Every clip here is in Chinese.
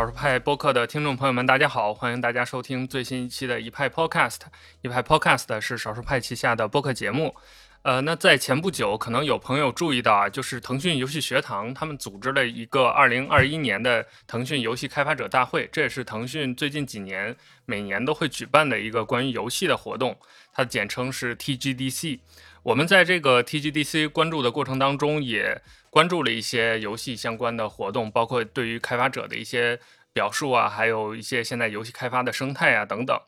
少数派播客的听众朋友们，大家好，欢迎大家收听最新一期的一派 Podcast。一派 Podcast 是少数派旗下的播客节目。呃，那在前不久，可能有朋友注意到啊，就是腾讯游戏学堂他们组织了一个2021年的腾讯游戏开发者大会，这也是腾讯最近几年每年都会举办的一个关于游戏的活动，它简称是 TGDC。我们在这个 TGDC 关注的过程当中，也关注了一些游戏相关的活动，包括对于开发者的一些表述啊，还有一些现在游戏开发的生态啊等等。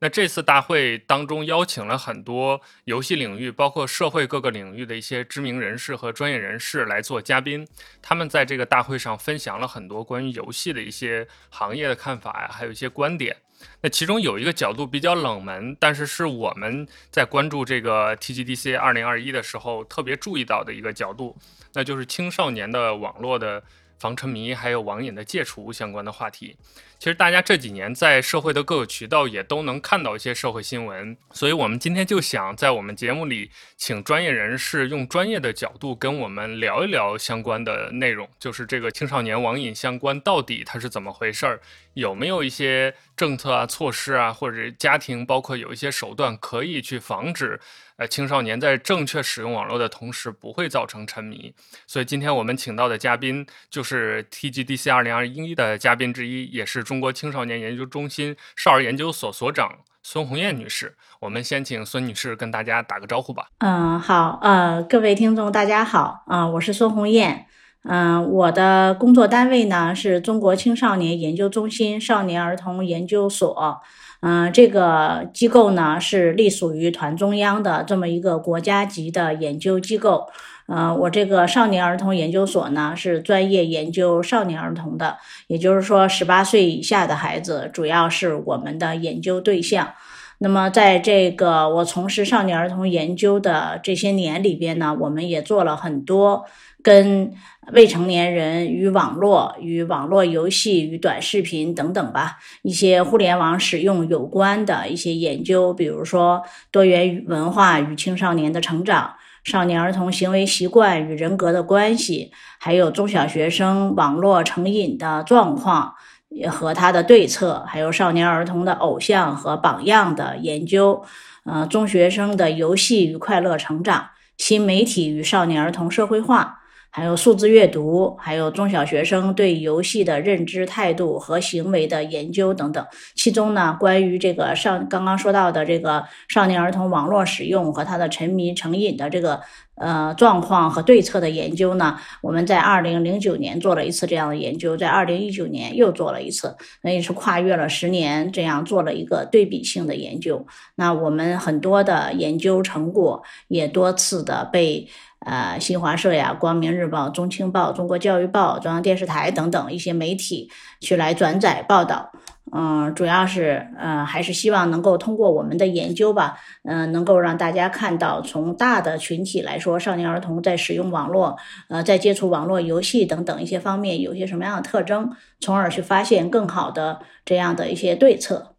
那这次大会当中邀请了很多游戏领域，包括社会各个领域的一些知名人士和专业人士来做嘉宾。他们在这个大会上分享了很多关于游戏的一些行业的看法呀，还有一些观点。那其中有一个角度比较冷门，但是是我们在关注这个 TGDC 二零二一的时候特别注意到的一个角度，那就是青少年的网络的防沉迷还有网瘾的戒除相关的话题。其实大家这几年在社会的各个渠道也都能看到一些社会新闻，所以我们今天就想在我们节目里请专业人士用专业的角度跟我们聊一聊相关的内容，就是这个青少年网瘾相关到底它是怎么回事儿，有没有一些政策啊、措施啊，或者家庭包括有一些手段可以去防止呃青少年在正确使用网络的同时不会造成沉迷。所以今天我们请到的嘉宾就是 TGDC 二零二一的嘉宾之一，也是。中国青少年研究中心少儿研究所所长孙红艳女士，我们先请孙女士跟大家打个招呼吧。嗯，好，呃，各位听众大家好，啊，我是孙红艳，嗯，我的工作单位呢是中国青少年研究中心少年儿童研究所，嗯，这个机构呢是隶属于团中央的这么一个国家级的研究机构。呃，我这个少年儿童研究所呢，是专业研究少年儿童的，也就是说，十八岁以下的孩子主要是我们的研究对象。那么，在这个我从事少年儿童研究的这些年里边呢，我们也做了很多跟未成年人与网络、与网络游戏、与短视频等等吧一些互联网使用有关的一些研究，比如说多元文化与青少年的成长。少年儿童行为习惯与人格的关系，还有中小学生网络成瘾的状况和他的对策，还有少年儿童的偶像和榜样的研究，呃，中学生的游戏与快乐成长，新媒体与少年儿童社会化。还有数字阅读，还有中小学生对游戏的认知态度和行为的研究等等。其中呢，关于这个上刚刚说到的这个少年儿童网络使用和他的沉迷成瘾的这个呃状况和对策的研究呢，我们在二零零九年做了一次这样的研究，在二零一九年又做了一次，那也是跨越了十年，这样做了一个对比性的研究。那我们很多的研究成果也多次的被。呃，新华社呀、光明日报、中青报、中国教育报、中央电视台等等一些媒体去来转载报道，嗯，主要是呃，还是希望能够通过我们的研究吧，嗯，能够让大家看到从大的群体来说，少年儿童在使用网络，呃，在接触网络游戏等等一些方面有些什么样的特征，从而去发现更好的这样的一些对策。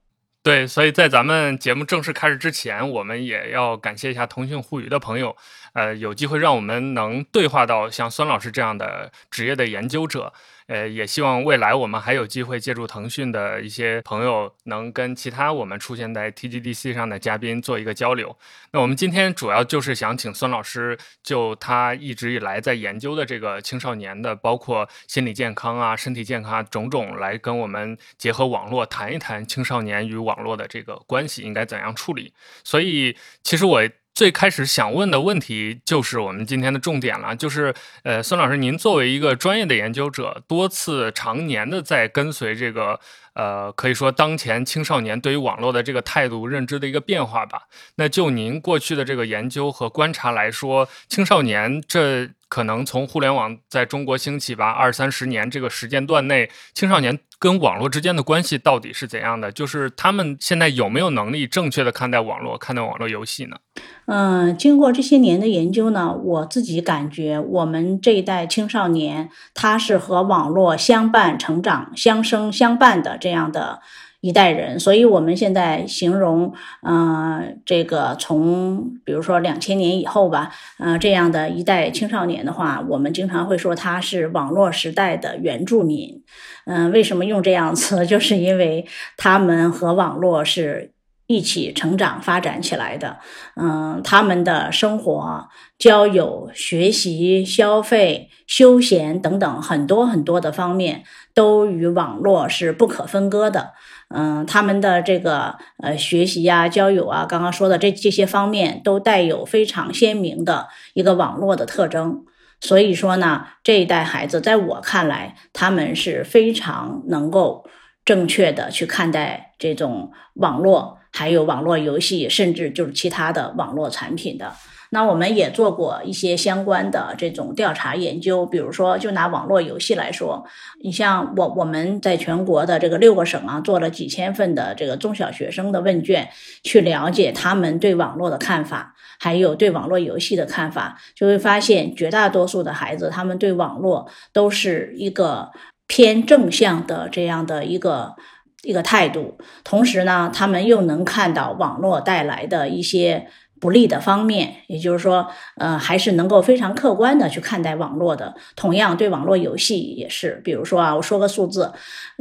对，所以在咱们节目正式开始之前，我们也要感谢一下腾讯互娱的朋友，呃，有机会让我们能对话到像孙老师这样的职业的研究者。呃，也希望未来我们还有机会借助腾讯的一些朋友，能跟其他我们出现在 TGDC 上的嘉宾做一个交流。那我们今天主要就是想请孙老师就他一直以来在研究的这个青少年的，包括心理健康啊、身体健康种种，来跟我们结合网络谈一谈青少年与网络的这个关系应该怎样处理。所以，其实我。最开始想问的问题就是我们今天的重点了，就是呃，孙老师，您作为一个专业的研究者，多次常年的在跟随这个呃，可以说当前青少年对于网络的这个态度认知的一个变化吧。那就您过去的这个研究和观察来说，青少年这可能从互联网在中国兴起吧，二三十年这个时间段内，青少年。跟网络之间的关系到底是怎样的？就是他们现在有没有能力正确的看待网络、看待网络游戏呢？嗯，经过这些年的研究呢，我自己感觉我们这一代青少年他是和网络相伴成长、相生相伴的这样的一代人，所以我们现在形容，呃，这个从比如说两千年以后吧，呃，这样的一代青少年的话，我们经常会说他是网络时代的原住民。嗯，为什么用这样词？就是因为他们和网络是。一起成长发展起来的，嗯，他们的生活、交友、学习、消费、休闲等等很多很多的方面，都与网络是不可分割的。嗯，他们的这个呃学习呀、交友啊，刚刚说的这这些方面，都带有非常鲜明的一个网络的特征。所以说呢，这一代孩子，在我看来，他们是非常能够正确的去看待这种网络。还有网络游戏，甚至就是其他的网络产品的。那我们也做过一些相关的这种调查研究，比如说，就拿网络游戏来说，你像我我们在全国的这个六个省啊，做了几千份的这个中小学生的问卷，去了解他们对网络的看法，还有对网络游戏的看法，就会发现绝大多数的孩子，他们对网络都是一个偏正向的这样的一个。一个态度，同时呢，他们又能看到网络带来的一些。不利的方面，也就是说，呃，还是能够非常客观的去看待网络的。同样，对网络游戏也是，比如说啊，我说个数字，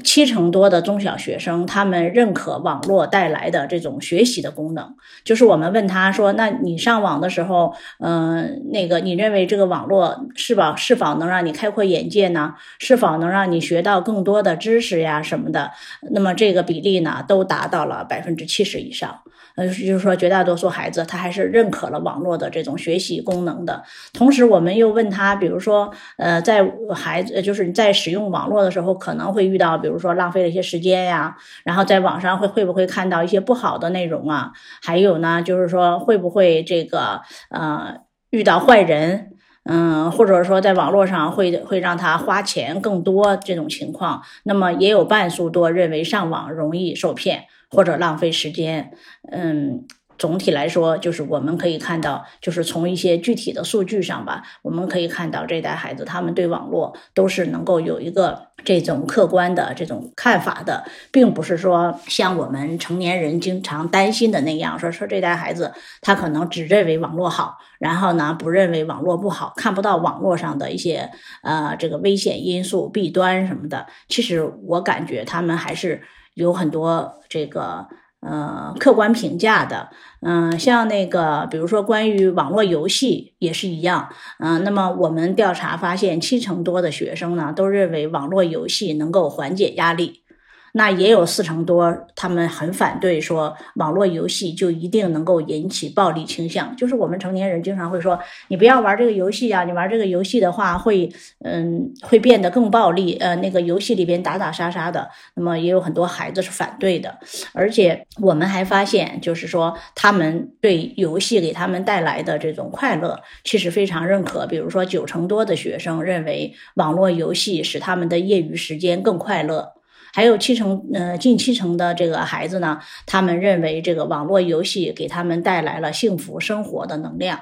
七成多的中小学生他们认可网络带来的这种学习的功能。就是我们问他说，那你上网的时候，嗯，那个你认为这个网络是否是否能让你开阔眼界呢？是否能让你学到更多的知识呀什么的？那么这个比例呢，都达到了百分之七十以上。呃，就是说，绝大多数孩子他还是认可了网络的这种学习功能的。同时，我们又问他，比如说，呃，在孩子就是在使用网络的时候，可能会遇到，比如说浪费了一些时间呀，然后在网上会会不会看到一些不好的内容啊？还有呢，就是说会不会这个呃遇到坏人，嗯，或者说在网络上会会让他花钱更多这种情况？那么也有半数多认为上网容易受骗。或者浪费时间，嗯，总体来说，就是我们可以看到，就是从一些具体的数据上吧，我们可以看到这代孩子他们对网络都是能够有一个这种客观的这种看法的，并不是说像我们成年人经常担心的那样，说说这代孩子他可能只认为网络好，然后呢不认为网络不好，看不到网络上的一些呃这个危险因素、弊端什么的。其实我感觉他们还是。有很多这个呃客观评价的，嗯，像那个比如说关于网络游戏也是一样，嗯，那么我们调查发现，七成多的学生呢都认为网络游戏能够缓解压力。那也有四成多，他们很反对说网络游戏就一定能够引起暴力倾向。就是我们成年人经常会说，你不要玩这个游戏啊，你玩这个游戏的话会，嗯，会变得更暴力。呃，那个游戏里边打打杀杀的，那么也有很多孩子是反对的。而且我们还发现，就是说他们对游戏给他们带来的这种快乐，其实非常认可。比如说九成多的学生认为网络游戏使他们的业余时间更快乐。还有七成，呃，近七成的这个孩子呢，他们认为这个网络游戏给他们带来了幸福生活的能量。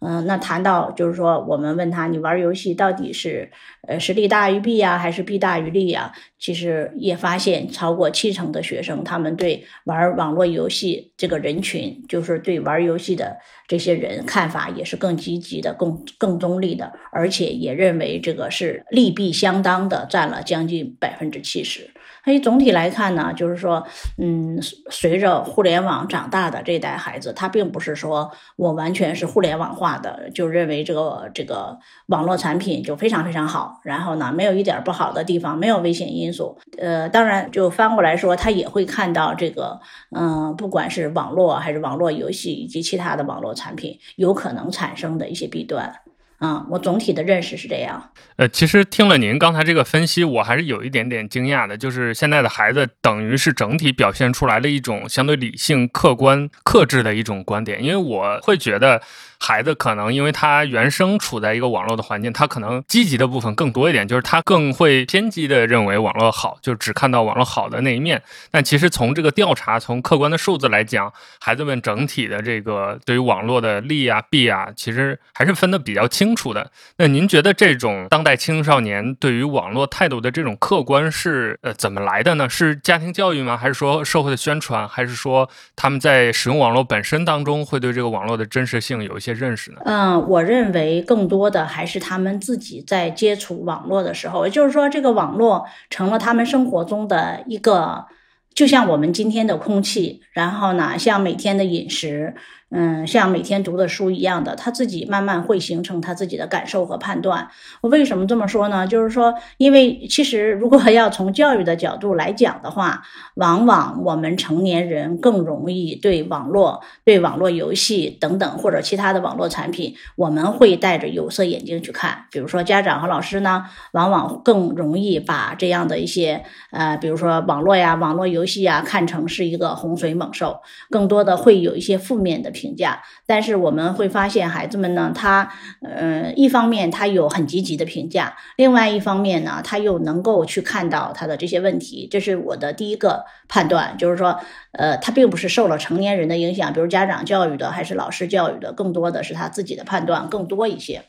嗯，那谈到就是说，我们问他，你玩游戏到底是，呃，是利大于弊呀，还是弊大于利呀？其实也发现，超过七成的学生，他们对玩网络游戏这个人群，就是对玩游戏的这些人看法也是更积极的、更更中立的，而且也认为这个是利弊相当的，占了将近百分之七十。所以总体来看呢，就是说，嗯，随着互联网长大的这代孩子，他并不是说我完全是互联网化的，就认为这个这个网络产品就非常非常好，然后呢，没有一点不好的地方，没有危险因素。呃，当然，就翻过来说，他也会看到这个，嗯，不管是网络还是网络游戏以及其他的网络产品，有可能产生的一些弊端。啊，我总体的认识是这样。呃，其实听了您刚才这个分析，我还是有一点点惊讶的。就是现在的孩子，等于是整体表现出来的一种相对理性、客观、克制的一种观点。因为我会觉得，孩子可能因为他原生处在一个网络的环境，他可能积极的部分更多一点，就是他更会偏激的认为网络好，就只看到网络好的那一面。但其实从这个调查，从客观的数字来讲，孩子们整体的这个对于网络的利啊弊啊，其实还是分得比较清楚的。那您觉得这种当代青少年对于网络态度的这种客观是呃怎么来的呢？是家庭教育吗？还是说社会的宣传？还是说他们在使用网络本身当中会对这个网络的真实性有一些认识呢？嗯，我认为更多的还是他们自己在接触网络的时候，也就是说，这个网络成了他们生活中的一个，就像我们今天的空气，然后呢，像每天的饮食。嗯，像每天读的书一样的，他自己慢慢会形成他自己的感受和判断。我为什么这么说呢？就是说，因为其实如果要从教育的角度来讲的话，往往我们成年人更容易对网络、对网络游戏等等或者其他的网络产品，我们会带着有色眼镜去看。比如说，家长和老师呢，往往更容易把这样的一些呃，比如说网络呀、网络游戏呀，看成是一个洪水猛兽，更多的会有一些负面的。评价，但是我们会发现孩子们呢，他呃，一方面他有很积极的评价，另外一方面呢，他又能够去看到他的这些问题，这是我的第一个判断，就是说，呃，他并不是受了成年人的影响，比如家长教育的，还是老师教育的，更多的是他自己的判断更多一些，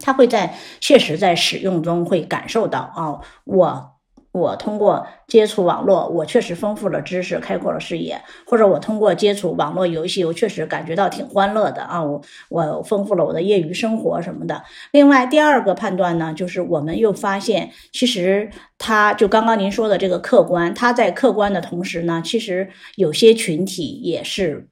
他会在确实在使用中会感受到啊，我。我通过接触网络，我确实丰富了知识，开阔了视野；或者我通过接触网络游戏，我确实感觉到挺欢乐的啊！我我丰富了我的业余生活什么的。另外，第二个判断呢，就是我们又发现，其实他就刚刚您说的这个客观，他在客观的同时呢，其实有些群体也是。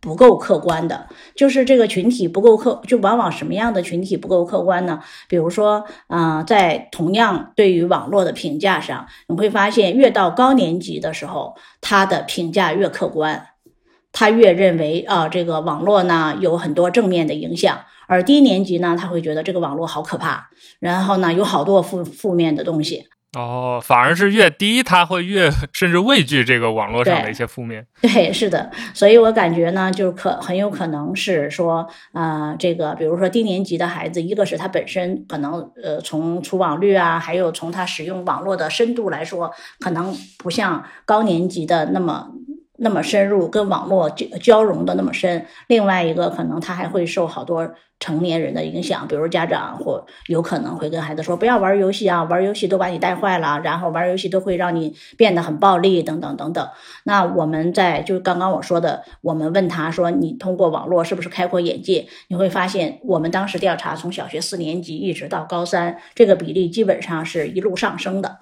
不够客观的，就是这个群体不够客，就往往什么样的群体不够客观呢？比如说，嗯，在同样对于网络的评价上，你会发现，越到高年级的时候，他的评价越客观，他越认为啊，这个网络呢有很多正面的影响，而低年级呢，他会觉得这个网络好可怕，然后呢，有好多负负面的东西。哦，反而是越低，他会越甚至畏惧这个网络上的一些负面。对，是的，所以我感觉呢，就是可很有可能是说，呃，这个比如说低年级的孩子，一个是他本身可能呃从出网率啊，还有从他使用网络的深度来说，可能不像高年级的那么。那么深入跟网络交交融的那么深，另外一个可能他还会受好多成年人的影响，比如家长或有可能会跟孩子说不要玩游戏啊，玩游戏都把你带坏了，然后玩游戏都会让你变得很暴力等等等等。那我们在就刚刚我说的，我们问他说你通过网络是不是开阔眼界？你会发现我们当时调查从小学四年级一直到高三，这个比例基本上是一路上升的。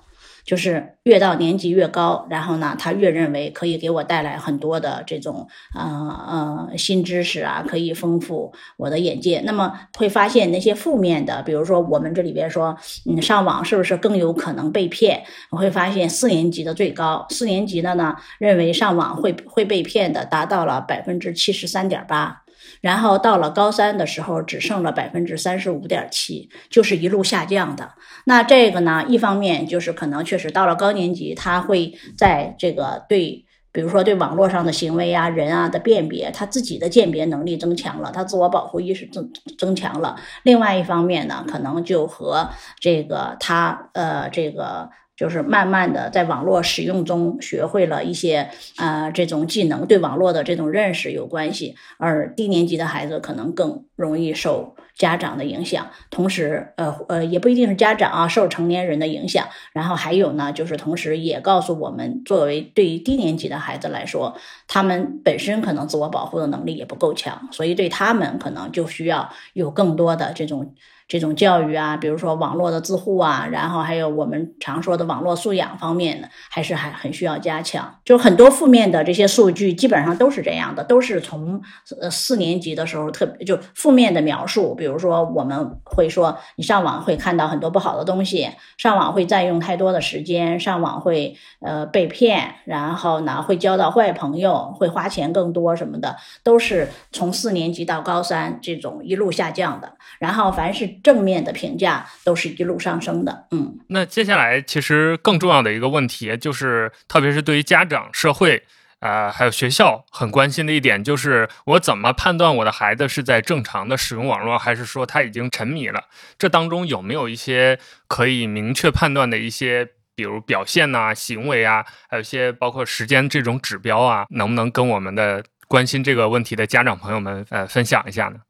就是越到年级越高，然后呢，他越认为可以给我带来很多的这种呃呃新知识啊，可以丰富我的眼界。那么会发现那些负面的，比如说我们这里边说，你上网是不是更有可能被骗？我会发现四年级的最高，四年级的呢认为上网会会被骗的达到了百分之七十三点八。然后到了高三的时候，只剩了百分之三十五点七，就是一路下降的。那这个呢，一方面就是可能确实到了高年级，他会在这个对，比如说对网络上的行为啊、人啊的辨别，他自己的鉴别能力增强了，他自我保护意识增增强了。另外一方面呢，可能就和这个他呃这个。就是慢慢的在网络使用中学会了一些啊这种技能，对网络的这种认识有关系。而低年级的孩子可能更容易受家长的影响，同时呃呃也不一定是家长啊，受成年人的影响。然后还有呢，就是同时也告诉我们，作为对于低年级的孩子来说，他们本身可能自我保护的能力也不够强，所以对他们可能就需要有更多的这种。这种教育啊，比如说网络的自护啊，然后还有我们常说的网络素养方面的，还是还很需要加强。就很多负面的这些数据，基本上都是这样的，都是从呃四年级的时候特别就负面的描述。比如说我们会说，你上网会看到很多不好的东西，上网会占用太多的时间，上网会呃被骗，然后呢会交到坏朋友，会花钱更多什么的，都是从四年级到高三这种一路下降的。然后凡是正面的评价都是一路上升的，嗯。那接下来其实更重要的一个问题就是，特别是对于家长、社会，呃，还有学校很关心的一点就是，我怎么判断我的孩子是在正常的使用网络，还是说他已经沉迷了？这当中有没有一些可以明确判断的一些，比如表现呐、行为啊，还有一些包括时间这种指标啊，能不能跟我们的关心这个问题的家长朋友们呃分享一下呢？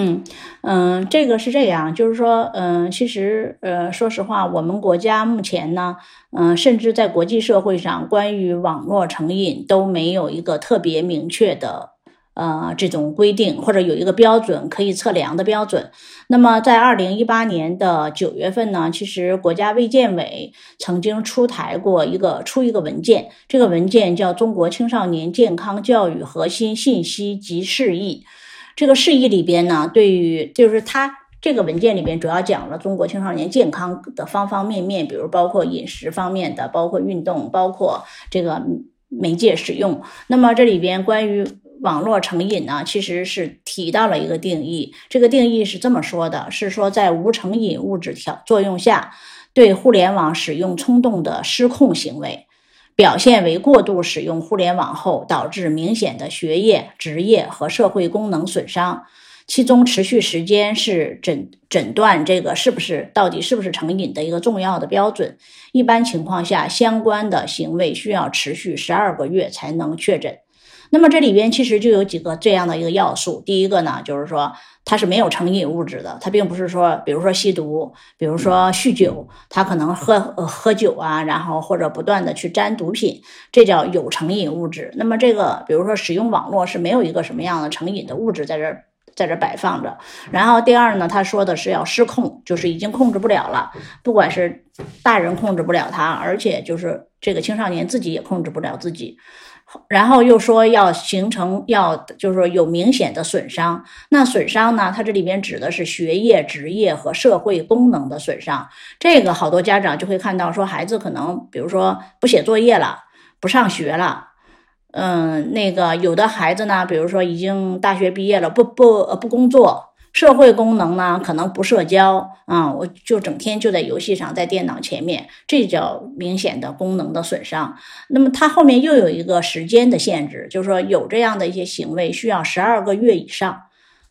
嗯嗯，这个是这样，就是说，嗯，其实，呃，说实话，我们国家目前呢，嗯，甚至在国际社会上，关于网络成瘾都没有一个特别明确的，呃，这种规定或者有一个标准可以测量的标准。那么，在二零一八年的九月份呢，其实国家卫健委曾经出台过一个出一个文件，这个文件叫《中国青少年健康教育核心信息及示意》。这个示意里边呢，对于就是它这个文件里边主要讲了中国青少年健康的方方面面，比如包括饮食方面的，包括运动，包括这个媒介使用。那么这里边关于网络成瘾呢，其实是提到了一个定义，这个定义是这么说的：是说在无成瘾物质条作用下，对互联网使用冲动的失控行为。表现为过度使用互联网后导致明显的学业、职业和社会功能损伤，其中持续时间是诊诊断这个是不是到底是不是成瘾的一个重要的标准。一般情况下，相关的行为需要持续十二个月才能确诊。那么这里边其实就有几个这样的一个要素。第一个呢，就是说它是没有成瘾物质的，它并不是说，比如说吸毒，比如说酗酒，他可能喝呃喝酒啊，然后或者不断的去沾毒品，这叫有成瘾物质。那么这个，比如说使用网络是没有一个什么样的成瘾的物质在这儿在这摆放着。然后第二呢，他说的是要失控，就是已经控制不了了，不管是大人控制不了他，而且就是这个青少年自己也控制不了自己。然后又说要形成，要就是说有明显的损伤。那损伤呢？它这里边指的是学业、职业和社会功能的损伤。这个好多家长就会看到，说孩子可能比如说不写作业了，不上学了。嗯，那个有的孩子呢，比如说已经大学毕业了，不不不工作。社会功能呢，可能不社交啊，我就整天就在游戏上，在电脑前面，这叫明显的功能的损伤。那么它后面又有一个时间的限制，就是说有这样的一些行为需要十二个月以上。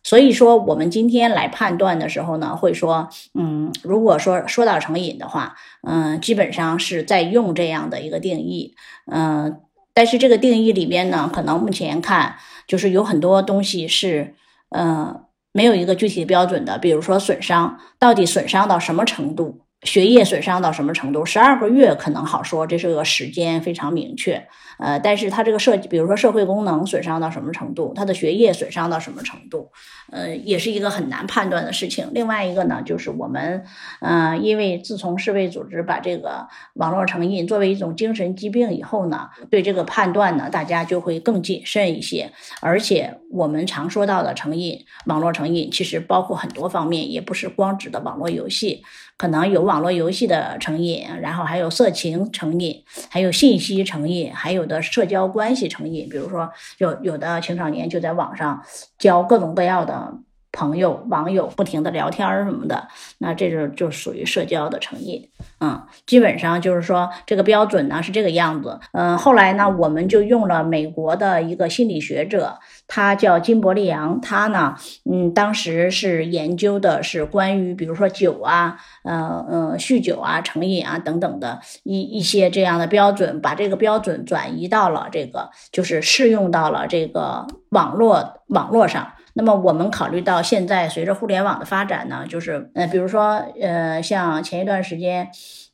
所以说我们今天来判断的时候呢，会说，嗯，如果说说到成瘾的话，嗯，基本上是在用这样的一个定义，嗯，但是这个定义里边呢，可能目前看就是有很多东西是，嗯。没有一个具体标准的，比如说损伤到底损伤到什么程度，血液损伤到什么程度，十二个月可能好说，这是个时间非常明确。呃，但是他这个社，比如说社会功能损伤到什么程度，他的学业损伤到什么程度，呃，也是一个很难判断的事情。另外一个呢，就是我们，呃，因为自从世卫组织把这个网络成瘾作为一种精神疾病以后呢，对这个判断呢，大家就会更谨慎一些。而且我们常说到的成瘾，网络成瘾其实包括很多方面，也不是光指的网络游戏。可能有网络游戏的成瘾，然后还有色情成瘾，还有信息成瘾，还有的社交关系成瘾。比如说，有有的青少年就在网上交各种各样的朋友、网友，不停的聊天什么的，那这就就属于社交的成瘾。嗯，基本上就是说这个标准呢是这个样子。嗯，后来呢，我们就用了美国的一个心理学者。他叫金伯利扬，他呢，嗯，当时是研究的是关于，比如说酒啊，呃，呃，酗酒啊，成瘾啊等等的一一些这样的标准，把这个标准转移到了这个，就是适用到了这个网络网络上。那么我们考虑到现在随着互联网的发展呢，就是，呃，比如说，呃，像前一段时间，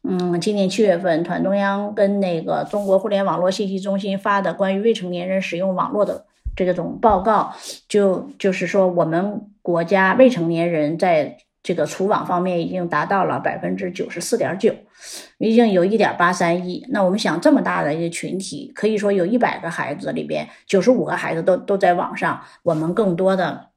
嗯，今年七月份，团中央跟那个中国互联网络信息中心发的关于未成年人使用网络的。这种报告就就是说，我们国家未成年人在这个除网方面已经达到了百分之九十四点九，已经有一点八三亿。那我们想，这么大的一个群体，可以说有一百个孩子里边，九十五个孩子都都在网上，我们更多的。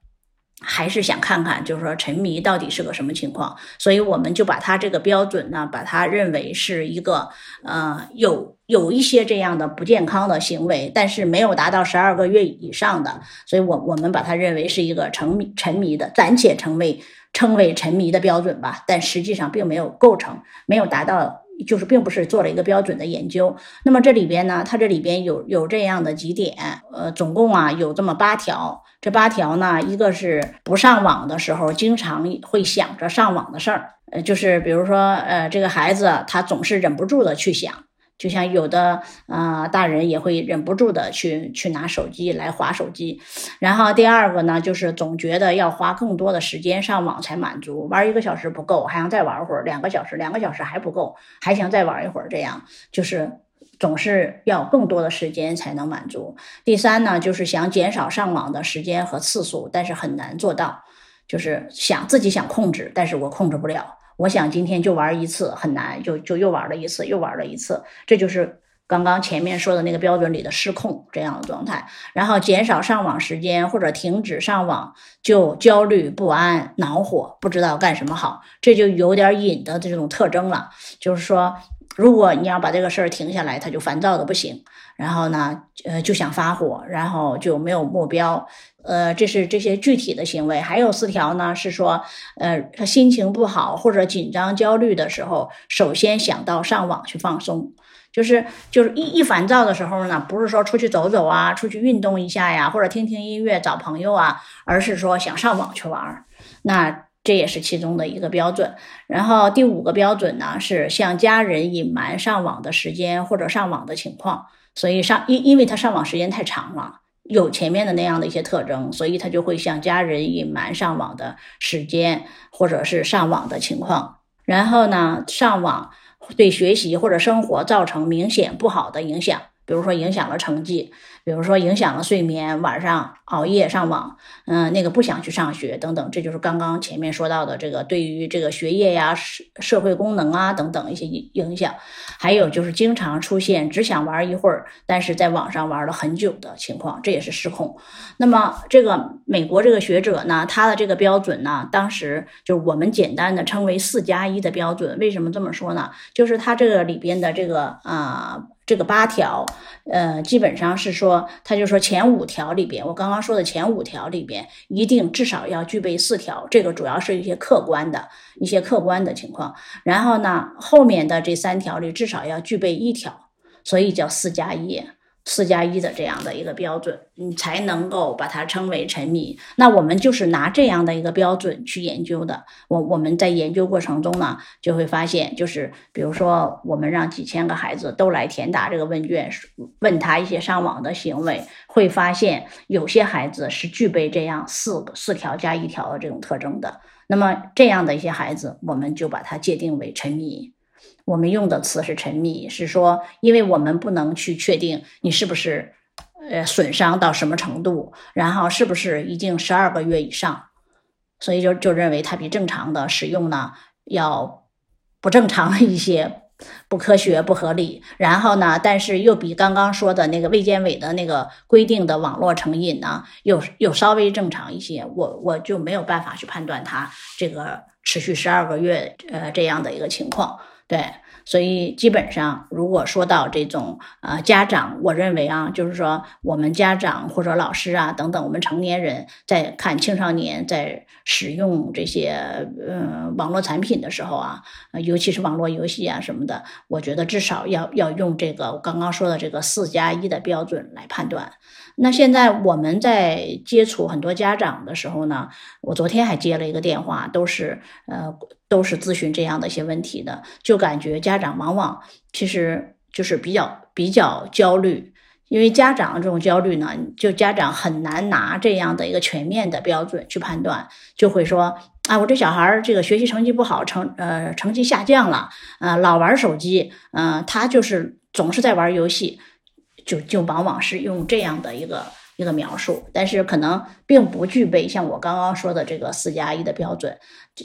还是想看看，就是说沉迷到底是个什么情况，所以我们就把它这个标准呢，把它认为是一个呃有有一些这样的不健康的行为，但是没有达到十二个月以上的，所以我我们把它认为是一个沉迷沉迷的，暂且称为称为沉迷的标准吧，但实际上并没有构成，没有达到就是并不是做了一个标准的研究。那么这里边呢，它这里边有有这样的几点，呃，总共啊有这么八条。这八条呢，一个是不上网的时候，经常会想着上网的事儿，呃，就是比如说，呃，这个孩子他总是忍不住的去想。就像有的呃大人也会忍不住的去去拿手机来划手机，然后第二个呢，就是总觉得要花更多的时间上网才满足，玩一个小时不够，还想再玩会儿；两个小时，两个小时还不够，还想再玩一会儿。这样就是总是要更多的时间才能满足。第三呢，就是想减少上网的时间和次数，但是很难做到，就是想自己想控制，但是我控制不了。我想今天就玩一次很难，就就又玩了一次，又玩了一次，这就是刚刚前面说的那个标准里的失控这样的状态。然后减少上网时间或者停止上网，就焦虑不安、恼火，不知道干什么好，这就有点瘾的这种特征了。就是说，如果你要把这个事儿停下来，他就烦躁的不行。然后呢，呃，就想发火，然后就没有目标。呃，这是这些具体的行为，还有四条呢，是说，呃，他心情不好或者紧张、焦虑的时候，首先想到上网去放松，就是就是一一烦躁的时候呢，不是说出去走走啊，出去运动一下呀，或者听听音乐、找朋友啊，而是说想上网去玩，那这也是其中的一个标准。然后第五个标准呢，是向家人隐瞒上网的时间或者上网的情况，所以上因因为他上网时间太长了。有前面的那样的一些特征，所以他就会向家人隐瞒上网的时间，或者是上网的情况。然后呢，上网对学习或者生活造成明显不好的影响，比如说影响了成绩。比如说影响了睡眠，晚上熬夜上网，嗯，那个不想去上学等等，这就是刚刚前面说到的这个对于这个学业呀、社社会功能啊等等一些影响。还有就是经常出现只想玩一会儿，但是在网上玩了很久的情况，这也是失控。那么这个美国这个学者呢，他的这个标准呢，当时就是我们简单的称为四加一的标准。为什么这么说呢？就是他这个里边的这个啊。这个八条，呃，基本上是说，他就说前五条里边，我刚刚他说的前五条里边，一定至少要具备四条。这个主要是一些客观的一些客观的情况。然后呢，后面的这三条里至少要具备一条，所以叫四加一。四加一的这样的一个标准，你才能够把它称为沉迷。那我们就是拿这样的一个标准去研究的。我我们在研究过程中呢，就会发现，就是比如说，我们让几千个孩子都来填答这个问卷，问他一些上网的行为，会发现有些孩子是具备这样四个四条加一条的这种特征的。那么这样的一些孩子，我们就把它界定为沉迷。我们用的词是沉迷，是说，因为我们不能去确定你是不是，呃，损伤到什么程度，然后是不是已经十二个月以上，所以就就认为它比正常的使用呢要不正常一些，不科学、不合理。然后呢，但是又比刚刚说的那个卫健委的那个规定的网络成瘾呢，又又稍微正常一些。我我就没有办法去判断它这个持续十二个月，呃，这样的一个情况。对，所以基本上，如果说到这种呃家长，我认为啊，就是说我们家长或者老师啊等等，我们成年人在看青少年在使用这些嗯网络产品的时候啊，尤其是网络游戏啊什么的，我觉得至少要要用这个我刚刚说的这个四加一的标准来判断。那现在我们在接触很多家长的时候呢，我昨天还接了一个电话，都是呃都是咨询这样的一些问题的，就感觉家长往往其实就是比较比较焦虑，因为家长这种焦虑呢，就家长很难拿这样的一个全面的标准去判断，就会说啊，我这小孩儿这个学习成绩不好，成呃成绩下降了，呃老玩手机，嗯，他就是总是在玩游戏。就就往往是用这样的一个一个描述，但是可能并不具备像我刚刚说的这个四加一的标准。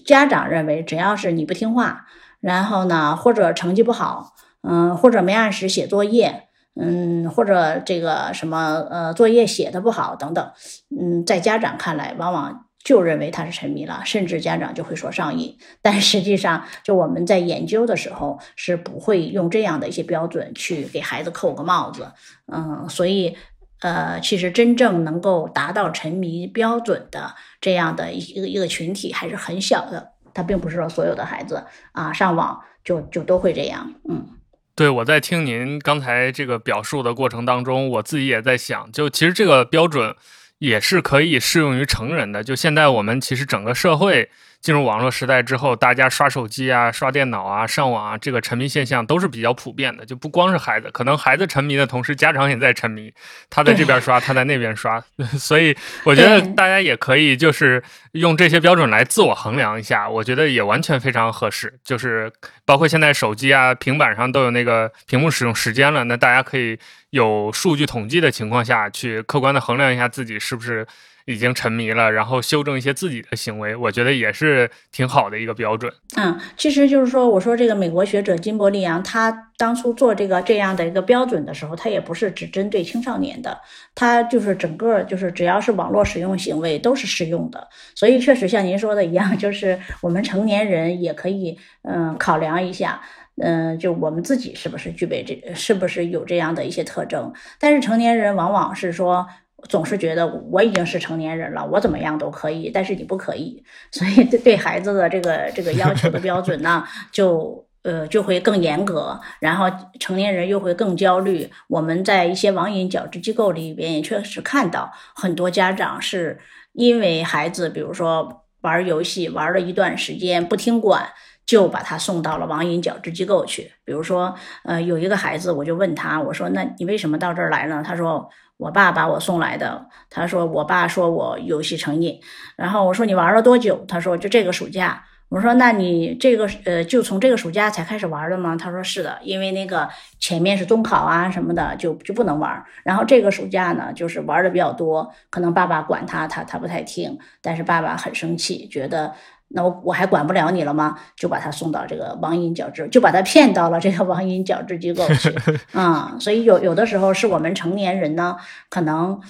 家长认为，只要是你不听话，然后呢，或者成绩不好，嗯，或者没按时写作业，嗯，或者这个什么呃作业写的不好等等，嗯，在家长看来，往往。就认为他是沉迷了，甚至家长就会说上瘾。但实际上，就我们在研究的时候是不会用这样的一些标准去给孩子扣个帽子。嗯，所以，呃，其实真正能够达到沉迷标准的这样的一个一个群体还是很小的。他并不是说所有的孩子啊上网就就都会这样。嗯，对，我在听您刚才这个表述的过程当中，我自己也在想，就其实这个标准也是可以适用于成人的。就现在我们其实整个社会。进入网络时代之后，大家刷手机啊、刷电脑啊、上网啊，这个沉迷现象都是比较普遍的。就不光是孩子，可能孩子沉迷的同时，家长也在沉迷。他在这边刷，他在那边刷。所以我觉得大家也可以就是用这些标准来自我衡量一下，我觉得也完全非常合适。就是包括现在手机啊、平板上都有那个屏幕使用时间了，那大家可以有数据统计的情况下去客观的衡量一下自己是不是。已经沉迷了，然后修正一些自己的行为，我觉得也是挺好的一个标准。嗯，其实就是说，我说这个美国学者金伯利扬，他当初做这个这样的一个标准的时候，他也不是只针对青少年的，他就是整个就是只要是网络使用行为都是适用的。所以确实像您说的一样，就是我们成年人也可以嗯考量一下，嗯，就我们自己是不是具备这是不是有这样的一些特征。但是成年人往往是说。总是觉得我已经是成年人了，我怎么样都可以，但是你不可以，所以对对孩子的这个这个要求的标准呢，就呃就会更严格，然后成年人又会更焦虑。我们在一些网瘾矫治机构里边也确实看到很多家长是因为孩子，比如说玩游戏玩了一段时间不听管，就把他送到了网瘾矫治机构去。比如说，呃，有一个孩子，我就问他，我说：“那你为什么到这儿来呢？”他说。我爸把我送来的，他说我爸说我游戏成瘾，然后我说你玩了多久？他说就这个暑假。我说那你这个呃就从这个暑假才开始玩的吗？他说是的，因为那个前面是中考啊什么的，就就不能玩。然后这个暑假呢，就是玩的比较多，可能爸爸管他，他他不太听，但是爸爸很生气，觉得。那我我还管不了你了吗？就把他送到这个网瘾矫治，就把他骗到了这个网瘾矫治机构去啊。所以有有的时候是我们成年人呢，可能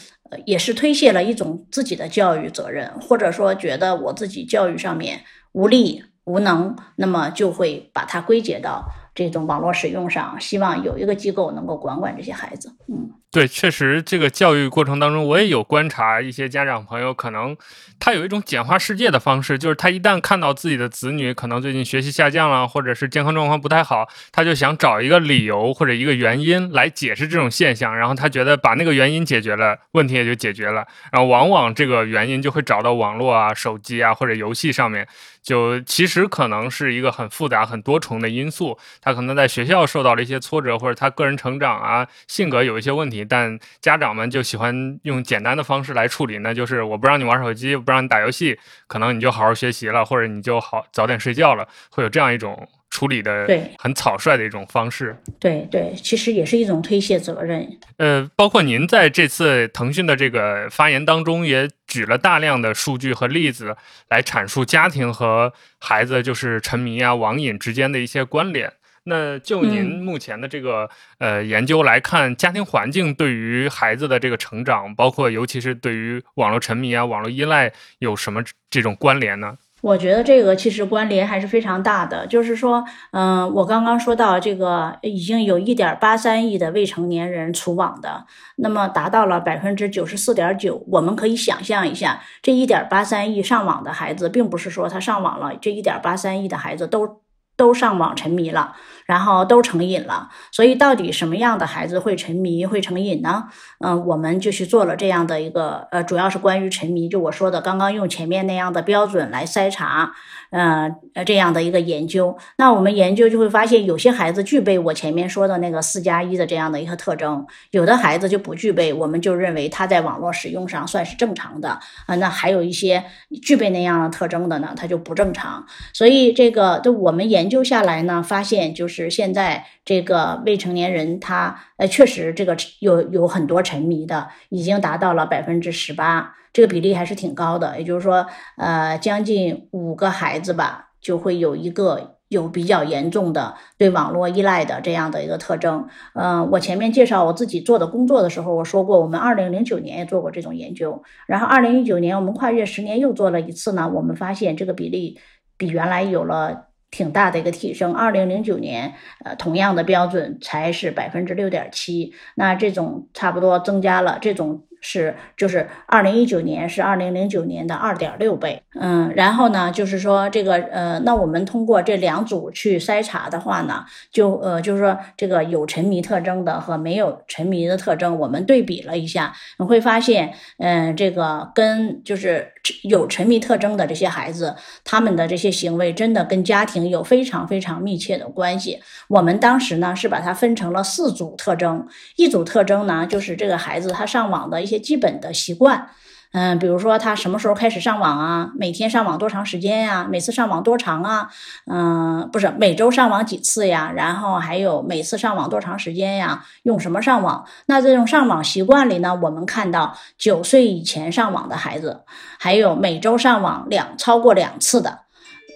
也是推卸了一种自己的教育责任，或者说觉得我自己教育上面无力无能，那么就会把它归结到这种网络使用上，希望有一个机构能够管管这些孩子。嗯。对，确实，这个教育过程当中，我也有观察一些家长朋友，可能他有一种简化世界的方式，就是他一旦看到自己的子女可能最近学习下降了，或者是健康状况不太好，他就想找一个理由或者一个原因来解释这种现象，然后他觉得把那个原因解决了，问题也就解决了，然后往往这个原因就会找到网络啊、手机啊或者游戏上面，就其实可能是一个很复杂、很多重的因素，他可能在学校受到了一些挫折，或者他个人成长啊、性格有一些问题。但家长们就喜欢用简单的方式来处理，那就是我不让你玩手机，不让你打游戏，可能你就好好学习了，或者你就好早点睡觉了，会有这样一种处理的很草率的一种方式。对对，其实也是一种推卸责任。呃，包括您在这次腾讯的这个发言当中，也举了大量的数据和例子来阐述家庭和孩子就是沉迷啊网瘾之间的一些关联。那就您目前的这个呃研究来看，家庭环境对于孩子的这个成长，包括尤其是对于网络沉迷啊、网络依赖有什么这种关联呢？我觉得这个其实关联还是非常大的。就是说，嗯，我刚刚说到这个，已经有一点八三亿的未成年人除网的，那么达到了百分之九十四点九。我们可以想象一下，这一点八三亿上网的孩子，并不是说他上网了，这一点八三亿的孩子都。都上网沉迷了，然后都成瘾了，所以到底什么样的孩子会沉迷、会成瘾呢？嗯，我们就去做了这样的一个，呃，主要是关于沉迷，就我说的刚刚用前面那样的标准来筛查。呃呃，这样的一个研究，那我们研究就会发现，有些孩子具备我前面说的那个四加一的这样的一个特征，有的孩子就不具备，我们就认为他在网络使用上算是正常的啊。那还有一些具备那样的特征的呢，他就不正常。所以这个，就我们研究下来呢，发现就是现在这个未成年人他呃，确实这个有有很多沉迷的，已经达到了百分之十八。这个比例还是挺高的，也就是说，呃，将近五个孩子吧，就会有一个有比较严重的对网络依赖的这样的一个特征。嗯，我前面介绍我自己做的工作的时候，我说过，我们二零零九年也做过这种研究，然后二零一九年我们跨越十年又做了一次呢，我们发现这个比例比原来有了挺大的一个提升。二零零九年，呃，同样的标准才是百分之六点七，那这种差不多增加了这种。是，就是二零一九年是二零零九年的二点六倍，嗯，然后呢，就是说这个，呃，那我们通过这两组去筛查的话呢，就呃，就是说这个有沉迷特征的和没有沉迷的特征，我们对比了一下，你会发现，嗯，这个跟就是有沉迷特征的这些孩子，他们的这些行为真的跟家庭有非常非常密切的关系。我们当时呢是把它分成了四组特征，一组特征呢就是这个孩子他上网的一些基本的习惯，嗯，比如说他什么时候开始上网啊？每天上网多长时间呀？每次上网多长啊？嗯，不是每周上网几次呀？然后还有每次上网多长时间呀？用什么上网？那这种上网习惯里呢，我们看到九岁以前上网的孩子，还有每周上网两超过两次的，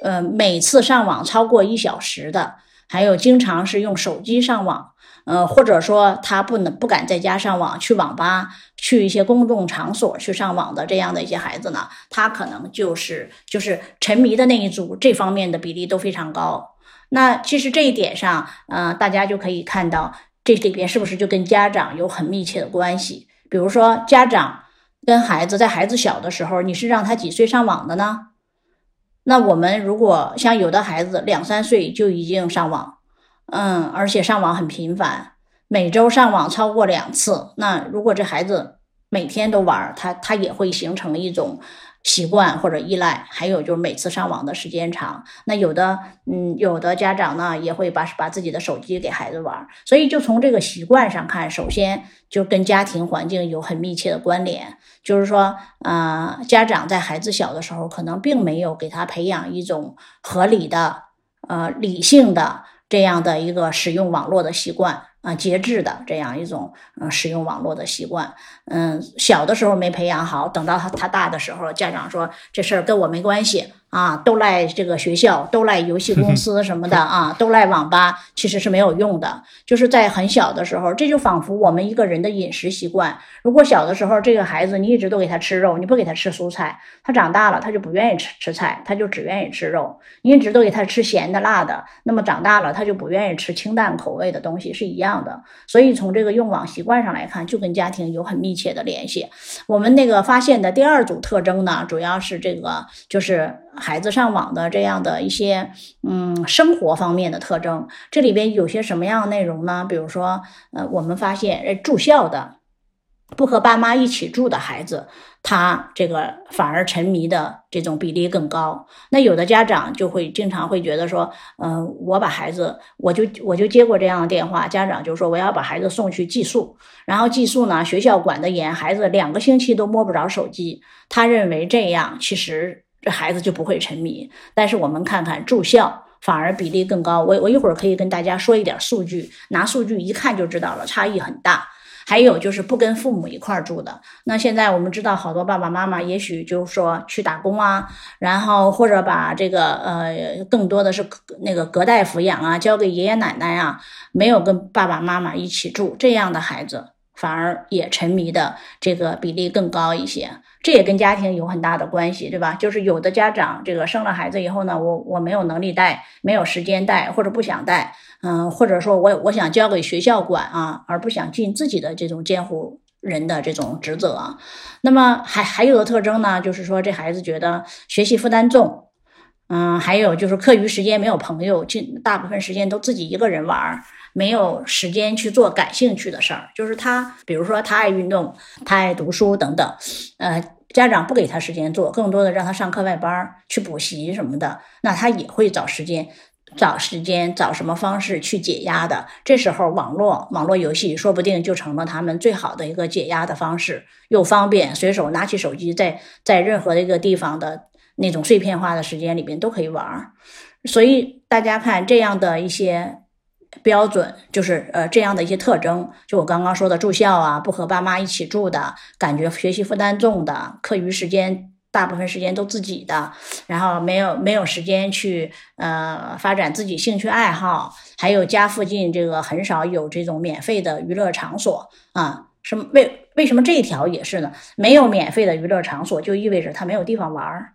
呃，每次上网超过一小时的，还有经常是用手机上网。呃，或者说他不能不敢在家上网，去网吧、去一些公众场所去上网的这样的一些孩子呢，他可能就是就是沉迷的那一组，这方面的比例都非常高。那其实这一点上，呃，大家就可以看到这里边是不是就跟家长有很密切的关系？比如说家长跟孩子在孩子小的时候，你是让他几岁上网的呢？那我们如果像有的孩子两三岁就已经上网。嗯，而且上网很频繁，每周上网超过两次。那如果这孩子每天都玩，他他也会形成一种习惯或者依赖。还有就是每次上网的时间长，那有的嗯，有的家长呢也会把把自己的手机给孩子玩。所以就从这个习惯上看，首先就跟家庭环境有很密切的关联。就是说，呃，家长在孩子小的时候，可能并没有给他培养一种合理的、呃理性的。这样的一个使用网络的习惯啊，节制的这样一种嗯使用网络的习惯，嗯，小的时候没培养好，等到他他大的时候，家长说这事儿跟我没关系。啊，都赖这个学校，都赖游戏公司什么的啊，都赖网吧，其实是没有用的。就是在很小的时候，这就仿佛我们一个人的饮食习惯。如果小的时候这个孩子你一直都给他吃肉，你不给他吃蔬菜，他长大了他就不愿意吃吃菜，他就只愿意吃肉。你一直都给他吃咸的辣的，那么长大了他就不愿意吃清淡口味的东西，是一样的。所以从这个用网习惯上来看，就跟家庭有很密切的联系。我们那个发现的第二组特征呢，主要是这个就是。孩子上网的这样的一些嗯生活方面的特征，这里边有些什么样的内容呢？比如说，呃，我们发现住校的不和爸妈一起住的孩子，他这个反而沉迷的这种比例更高。那有的家长就会经常会觉得说，嗯，我把孩子，我就我就接过这样的电话，家长就说我要把孩子送去寄宿，然后寄宿呢，学校管得严，孩子两个星期都摸不着手机，他认为这样其实。这孩子就不会沉迷，但是我们看看住校反而比例更高。我我一会儿可以跟大家说一点数据，拿数据一看就知道了，差异很大。还有就是不跟父母一块儿住的，那现在我们知道好多爸爸妈妈也许就是说去打工啊，然后或者把这个呃更多的是那个隔代抚养啊，交给爷爷奶奶啊，没有跟爸爸妈妈一起住，这样的孩子反而也沉迷的这个比例更高一些。这也跟家庭有很大的关系，对吧？就是有的家长这个生了孩子以后呢，我我没有能力带，没有时间带，或者不想带，嗯，或者说我我想交给学校管啊，而不想尽自己的这种监护人的这种职责。那么还还有的特征呢，就是说这孩子觉得学习负担重，嗯，还有就是课余时间没有朋友，尽大部分时间都自己一个人玩儿。没有时间去做感兴趣的事儿，就是他，比如说他爱运动，他爱读书等等，呃，家长不给他时间做，更多的让他上课外班去补习什么的，那他也会找时间，找时间找什么方式去解压的。这时候网络网络游戏说不定就成了他们最好的一个解压的方式，又方便，随手拿起手机，在在任何一个地方的那种碎片化的时间里边都可以玩。所以大家看这样的一些。标准就是呃这样的一些特征，就我刚刚说的住校啊，不和爸妈一起住的，感觉学习负担重的，课余时间大部分时间都自己的，然后没有没有时间去呃发展自己兴趣爱好，还有家附近这个很少有这种免费的娱乐场所啊，什么为为什么这一条也是呢？没有免费的娱乐场所，就意味着他没有地方玩儿。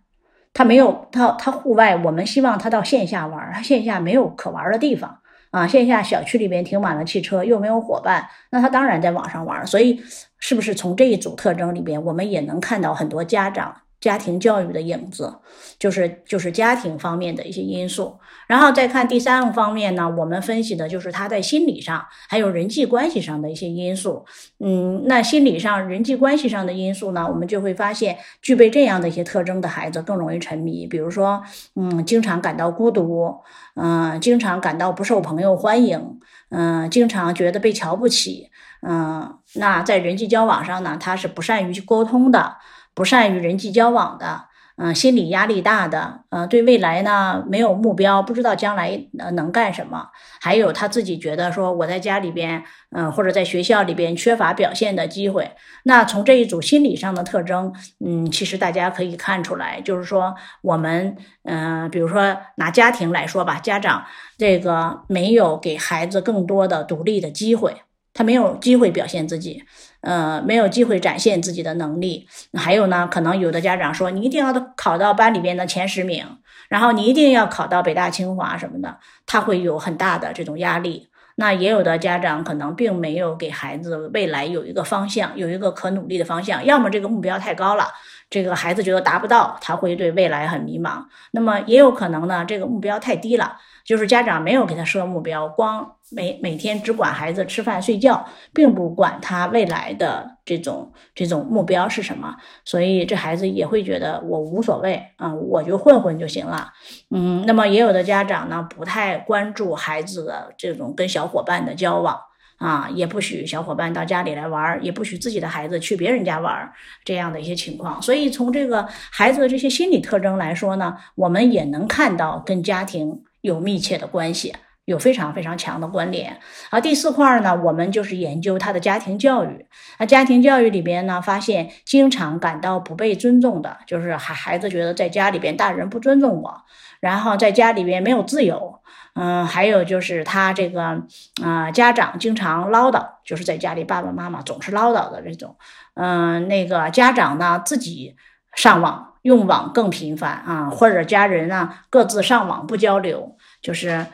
他没有他他户外，我们希望他到线下玩，他线下没有可玩的地方啊，线下小区里边停满了汽车，又没有伙伴，那他当然在网上玩。所以，是不是从这一组特征里边，我们也能看到很多家长？家庭教育的影子，就是就是家庭方面的一些因素，然后再看第三个方面呢，我们分析的就是他在心理上还有人际关系上的一些因素。嗯，那心理上、人际关系上的因素呢，我们就会发现，具备这样的一些特征的孩子更容易沉迷，比如说，嗯，经常感到孤独，嗯，经常感到不受朋友欢迎，嗯，经常觉得被瞧不起，嗯，那在人际交往上呢，他是不善于去沟通的。不善于人际交往的，嗯，心理压力大的，嗯，对未来呢没有目标，不知道将来呃能干什么，还有他自己觉得说我在家里边，嗯，或者在学校里边缺乏表现的机会。那从这一组心理上的特征，嗯，其实大家可以看出来，就是说我们，嗯，比如说拿家庭来说吧，家长这个没有给孩子更多的独立的机会，他没有机会表现自己。呃，没有机会展现自己的能力。还有呢，可能有的家长说，你一定要考到班里边的前十名，然后你一定要考到北大清华什么的，他会有很大的这种压力。那也有的家长可能并没有给孩子未来有一个方向，有一个可努力的方向，要么这个目标太高了，这个孩子觉得达不到，他会对未来很迷茫。那么也有可能呢，这个目标太低了。就是家长没有给他设目标，光每每天只管孩子吃饭睡觉，并不管他未来的这种这种目标是什么，所以这孩子也会觉得我无所谓啊，我就混混就行了。嗯，那么也有的家长呢，不太关注孩子的这种跟小伙伴的交往啊，也不许小伙伴到家里来玩，也不许自己的孩子去别人家玩这样的一些情况。所以从这个孩子的这些心理特征来说呢，我们也能看到跟家庭。有密切的关系，有非常非常强的关联。而第四块呢，我们就是研究他的家庭教育。那家庭教育里边呢，发现经常感到不被尊重的，就是孩孩子觉得在家里边大人不尊重我，然后在家里边没有自由。嗯，还有就是他这个啊，家长经常唠叨，就是在家里爸爸妈妈总是唠叨的这种。嗯，那个家长呢自己上网。用网更频繁啊，或者家人啊各自上网不交流，就是，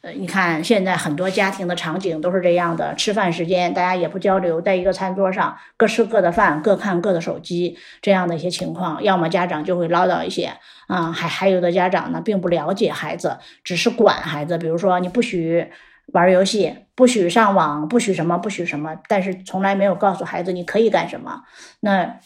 呃，你看现在很多家庭的场景都是这样的，吃饭时间大家也不交流，在一个餐桌上各吃各的饭，各看各的手机，这样的一些情况，要么家长就会唠叨一些啊，还还有的家长呢并不了解孩子，只是管孩子，比如说你不许玩游戏，不许上网，不许什么，不许什么，但是从来没有告诉孩子你可以干什么，那。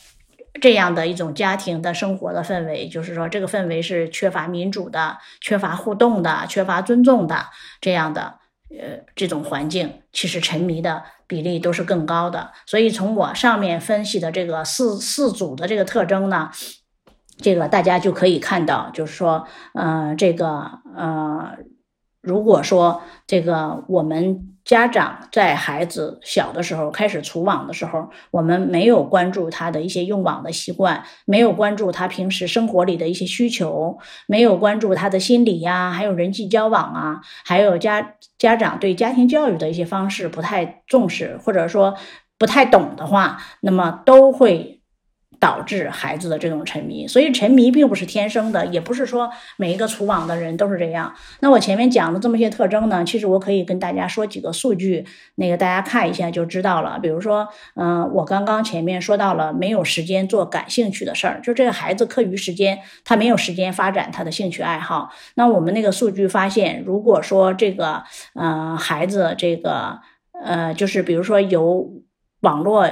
这样的一种家庭的生活的氛围，就是说，这个氛围是缺乏民主的、缺乏互动的、缺乏尊重的这样的，呃，这种环境，其实沉迷的比例都是更高的。所以，从我上面分析的这个四四组的这个特征呢，这个大家就可以看到，就是说，呃，这个，呃。如果说这个我们家长在孩子小的时候开始除网的时候，我们没有关注他的一些用网的习惯，没有关注他平时生活里的一些需求，没有关注他的心理呀，还有人际交往啊，还有家家长对家庭教育的一些方式不太重视，或者说不太懂的话，那么都会。导致孩子的这种沉迷，所以沉迷并不是天生的，也不是说每一个除网的人都是这样。那我前面讲的这么些特征呢，其实我可以跟大家说几个数据，那个大家看一下就知道了。比如说，嗯，我刚刚前面说到了没有时间做感兴趣的事儿，就这个孩子课余时间他没有时间发展他的兴趣爱好。那我们那个数据发现，如果说这个，嗯，孩子这个，呃，就是比如说有网络。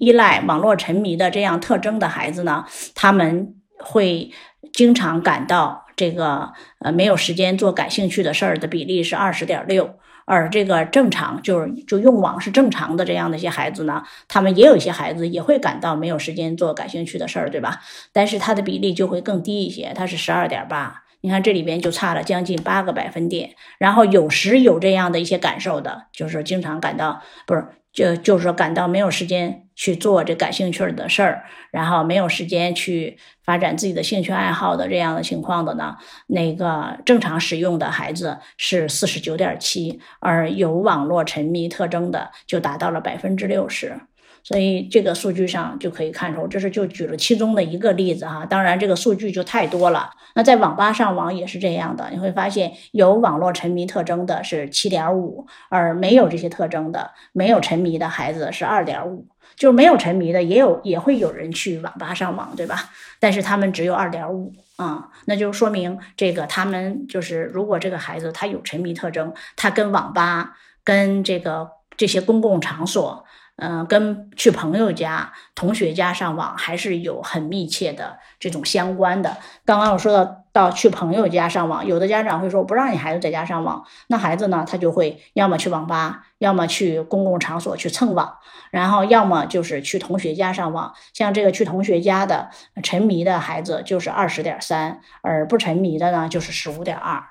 依赖网络沉迷的这样特征的孩子呢，他们会经常感到这个呃没有时间做感兴趣的事儿的比例是二十点六，而这个正常就是就用网是正常的这样的一些孩子呢，他们也有一些孩子也会感到没有时间做感兴趣的事儿，对吧？但是它的比例就会更低一些，它是十二点八，你看这里边就差了将近八个百分点。然后有时有这样的一些感受的，就是经常感到不是。就就是说，感到没有时间去做这感兴趣的事儿，然后没有时间去发展自己的兴趣爱好的这样的情况的呢，那个正常使用的孩子是四十九点七，而有网络沉迷特征的就达到了百分之六十。所以这个数据上就可以看出，这是就举了其中的一个例子哈。当然，这个数据就太多了。那在网吧上网也是这样的，你会发现有网络沉迷特征的是七点五，而没有这些特征的、没有沉迷的孩子是二点五。就是没有沉迷的，也有也会有人去网吧上网，对吧？但是他们只有二点五啊，那就说明这个他们就是如果这个孩子他有沉迷特征，他跟网吧、跟这个这些公共场所。嗯，跟去朋友家、同学家上网还是有很密切的这种相关的。刚刚我说到到去朋友家上网，有的家长会说不让你孩子在家上网，那孩子呢，他就会要么去网吧，要么去公共场所去蹭网，然后要么就是去同学家上网。像这个去同学家的沉迷的孩子就是二十点三，而不沉迷的呢就是十五点二，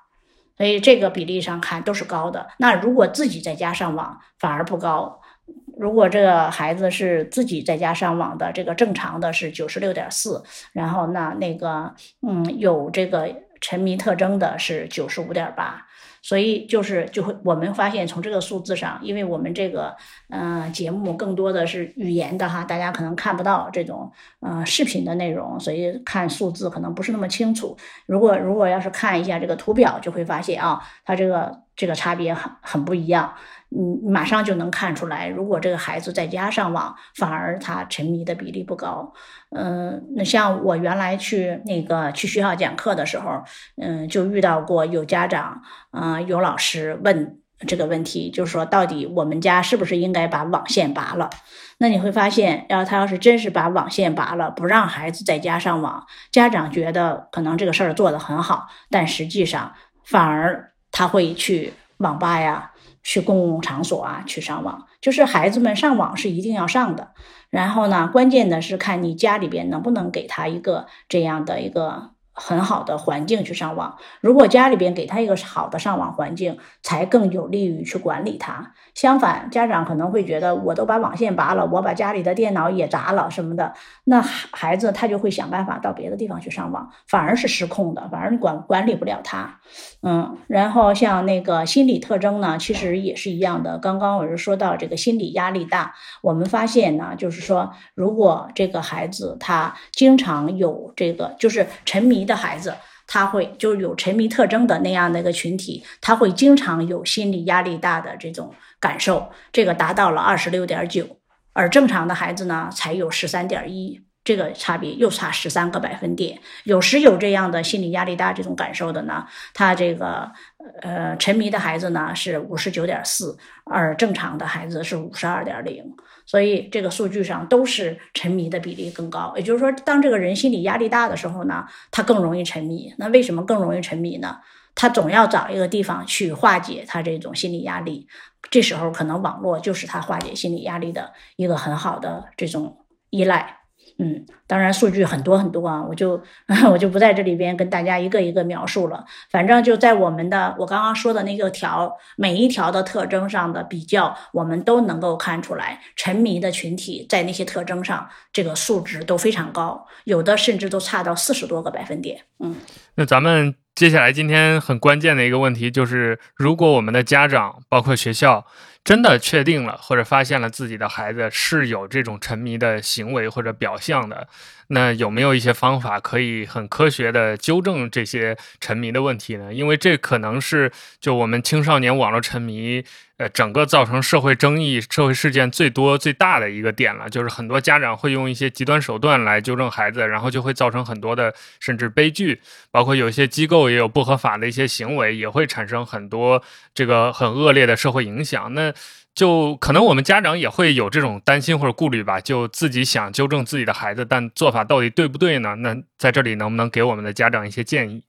所以这个比例上看都是高的。那如果自己在家上网反而不高。如果这个孩子是自己在家上网的，这个正常的是九十六点四，然后那那个嗯有这个沉迷特征的是九十五点八，所以就是就会我们发现从这个数字上，因为我们这个嗯节目更多的是语言的哈，大家可能看不到这种嗯视频的内容，所以看数字可能不是那么清楚。如果如果要是看一下这个图表，就会发现啊，它这个这个差别很很不一样。嗯，马上就能看出来，如果这个孩子在家上网，反而他沉迷的比例不高。嗯，那像我原来去那个去学校讲课的时候，嗯，就遇到过有家长，嗯，有老师问这个问题，就是说到底我们家是不是应该把网线拔了？那你会发现，要他要是真是把网线拔了，不让孩子在家上网，家长觉得可能这个事儿做得很好，但实际上反而他会去网吧呀。去公共场所啊，去上网，就是孩子们上网是一定要上的。然后呢，关键的是看你家里边能不能给他一个这样的一个。很好的环境去上网，如果家里边给他一个好的上网环境，才更有利于去管理他。相反，家长可能会觉得，我都把网线拔了，我把家里的电脑也砸了什么的，那孩子他就会想办法到别的地方去上网，反而是失控的，反而管管理不了他。嗯，然后像那个心理特征呢，其实也是一样的。刚刚我是说到这个心理压力大，我们发现呢，就是说，如果这个孩子他经常有这个，就是沉迷。的孩子，他会就是有沉迷特征的那样的一个群体，他会经常有心理压力大的这种感受，这个达到了二十六点九，而正常的孩子呢才有十三点一，这个差别又差十三个百分点。有时有这样的心理压力大这种感受的呢，他这个呃沉迷的孩子呢是五十九点四，而正常的孩子是五十二点零。所以这个数据上都是沉迷的比例更高，也就是说，当这个人心理压力大的时候呢，他更容易沉迷。那为什么更容易沉迷呢？他总要找一个地方去化解他这种心理压力，这时候可能网络就是他化解心理压力的一个很好的这种依赖。嗯，当然数据很多很多啊，我就 我就不在这里边跟大家一个一个描述了。反正就在我们的我刚刚说的那个条每一条的特征上的比较，我们都能够看出来，沉迷的群体在那些特征上这个数值都非常高，有的甚至都差到四十多个百分点。嗯，那咱们接下来今天很关键的一个问题就是，如果我们的家长包括学校。真的确定了，或者发现了自己的孩子是有这种沉迷的行为或者表象的，那有没有一些方法可以很科学的纠正这些沉迷的问题呢？因为这可能是就我们青少年网络沉迷。呃，整个造成社会争议、社会事件最多、最大的一个点了，就是很多家长会用一些极端手段来纠正孩子，然后就会造成很多的甚至悲剧。包括有些机构也有不合法的一些行为，也会产生很多这个很恶劣的社会影响。那就可能我们家长也会有这种担心或者顾虑吧，就自己想纠正自己的孩子，但做法到底对不对呢？那在这里能不能给我们的家长一些建议？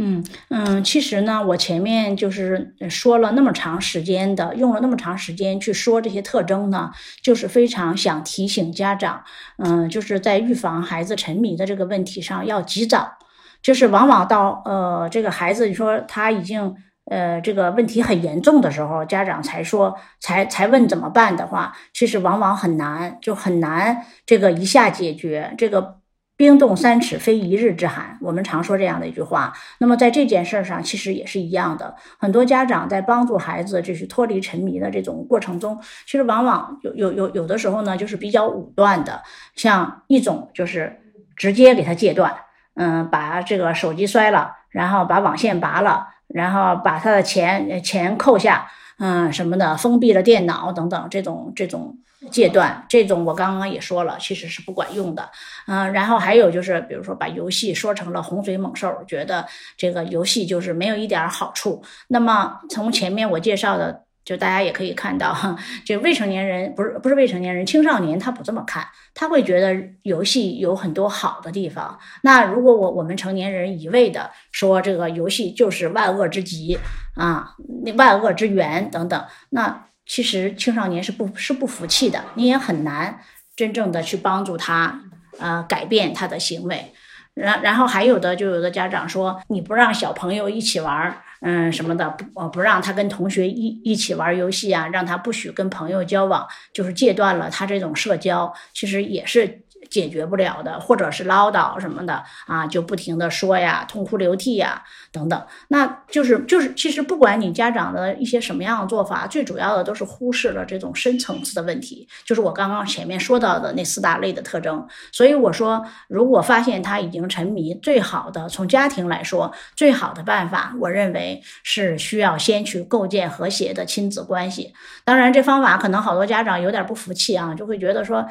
嗯嗯，其实呢，我前面就是说了那么长时间的，用了那么长时间去说这些特征呢，就是非常想提醒家长，嗯，就是在预防孩子沉迷的这个问题上要及早，就是往往到呃这个孩子你说他已经呃这个问题很严重的时候，家长才说才才问怎么办的话，其实往往很难，就很难这个一下解决这个。冰冻三尺非一日之寒，我们常说这样的一句话。那么在这件事上，其实也是一样的。很多家长在帮助孩子就是脱离沉迷的这种过程中，其实往往有有有有的时候呢，就是比较武断的。像一种就是直接给他戒断，嗯，把这个手机摔了，然后把网线拔了，然后把他的钱钱扣下，嗯，什么的，封闭了电脑等等，这种这种。戒断这种，我刚刚也说了，其实是不管用的，嗯，然后还有就是，比如说把游戏说成了洪水猛兽，觉得这个游戏就是没有一点好处。那么从前面我介绍的，就大家也可以看到，就未成年人不是不是未成年人，青少年他不这么看，他会觉得游戏有很多好的地方。那如果我我们成年人一味的说这个游戏就是万恶之极啊，那万恶之源等等，那。其实青少年是不是不服气的，你也很难真正的去帮助他，呃，改变他的行为。然然后还有的就有的家长说，你不让小朋友一起玩，嗯什么的，不不让他跟同学一一起玩游戏啊，让他不许跟朋友交往，就是戒断了他这种社交，其实也是。解决不了的，或者是唠叨什么的啊，就不停的说呀，痛哭流涕呀，等等。那就是就是，其实不管你家长的一些什么样的做法，最主要的都是忽视了这种深层次的问题，就是我刚刚前面说到的那四大类的特征。所以我说，如果发现他已经沉迷，最好的从家庭来说，最好的办法，我认为是需要先去构建和谐的亲子关系。当然，这方法可能好多家长有点不服气啊，就会觉得说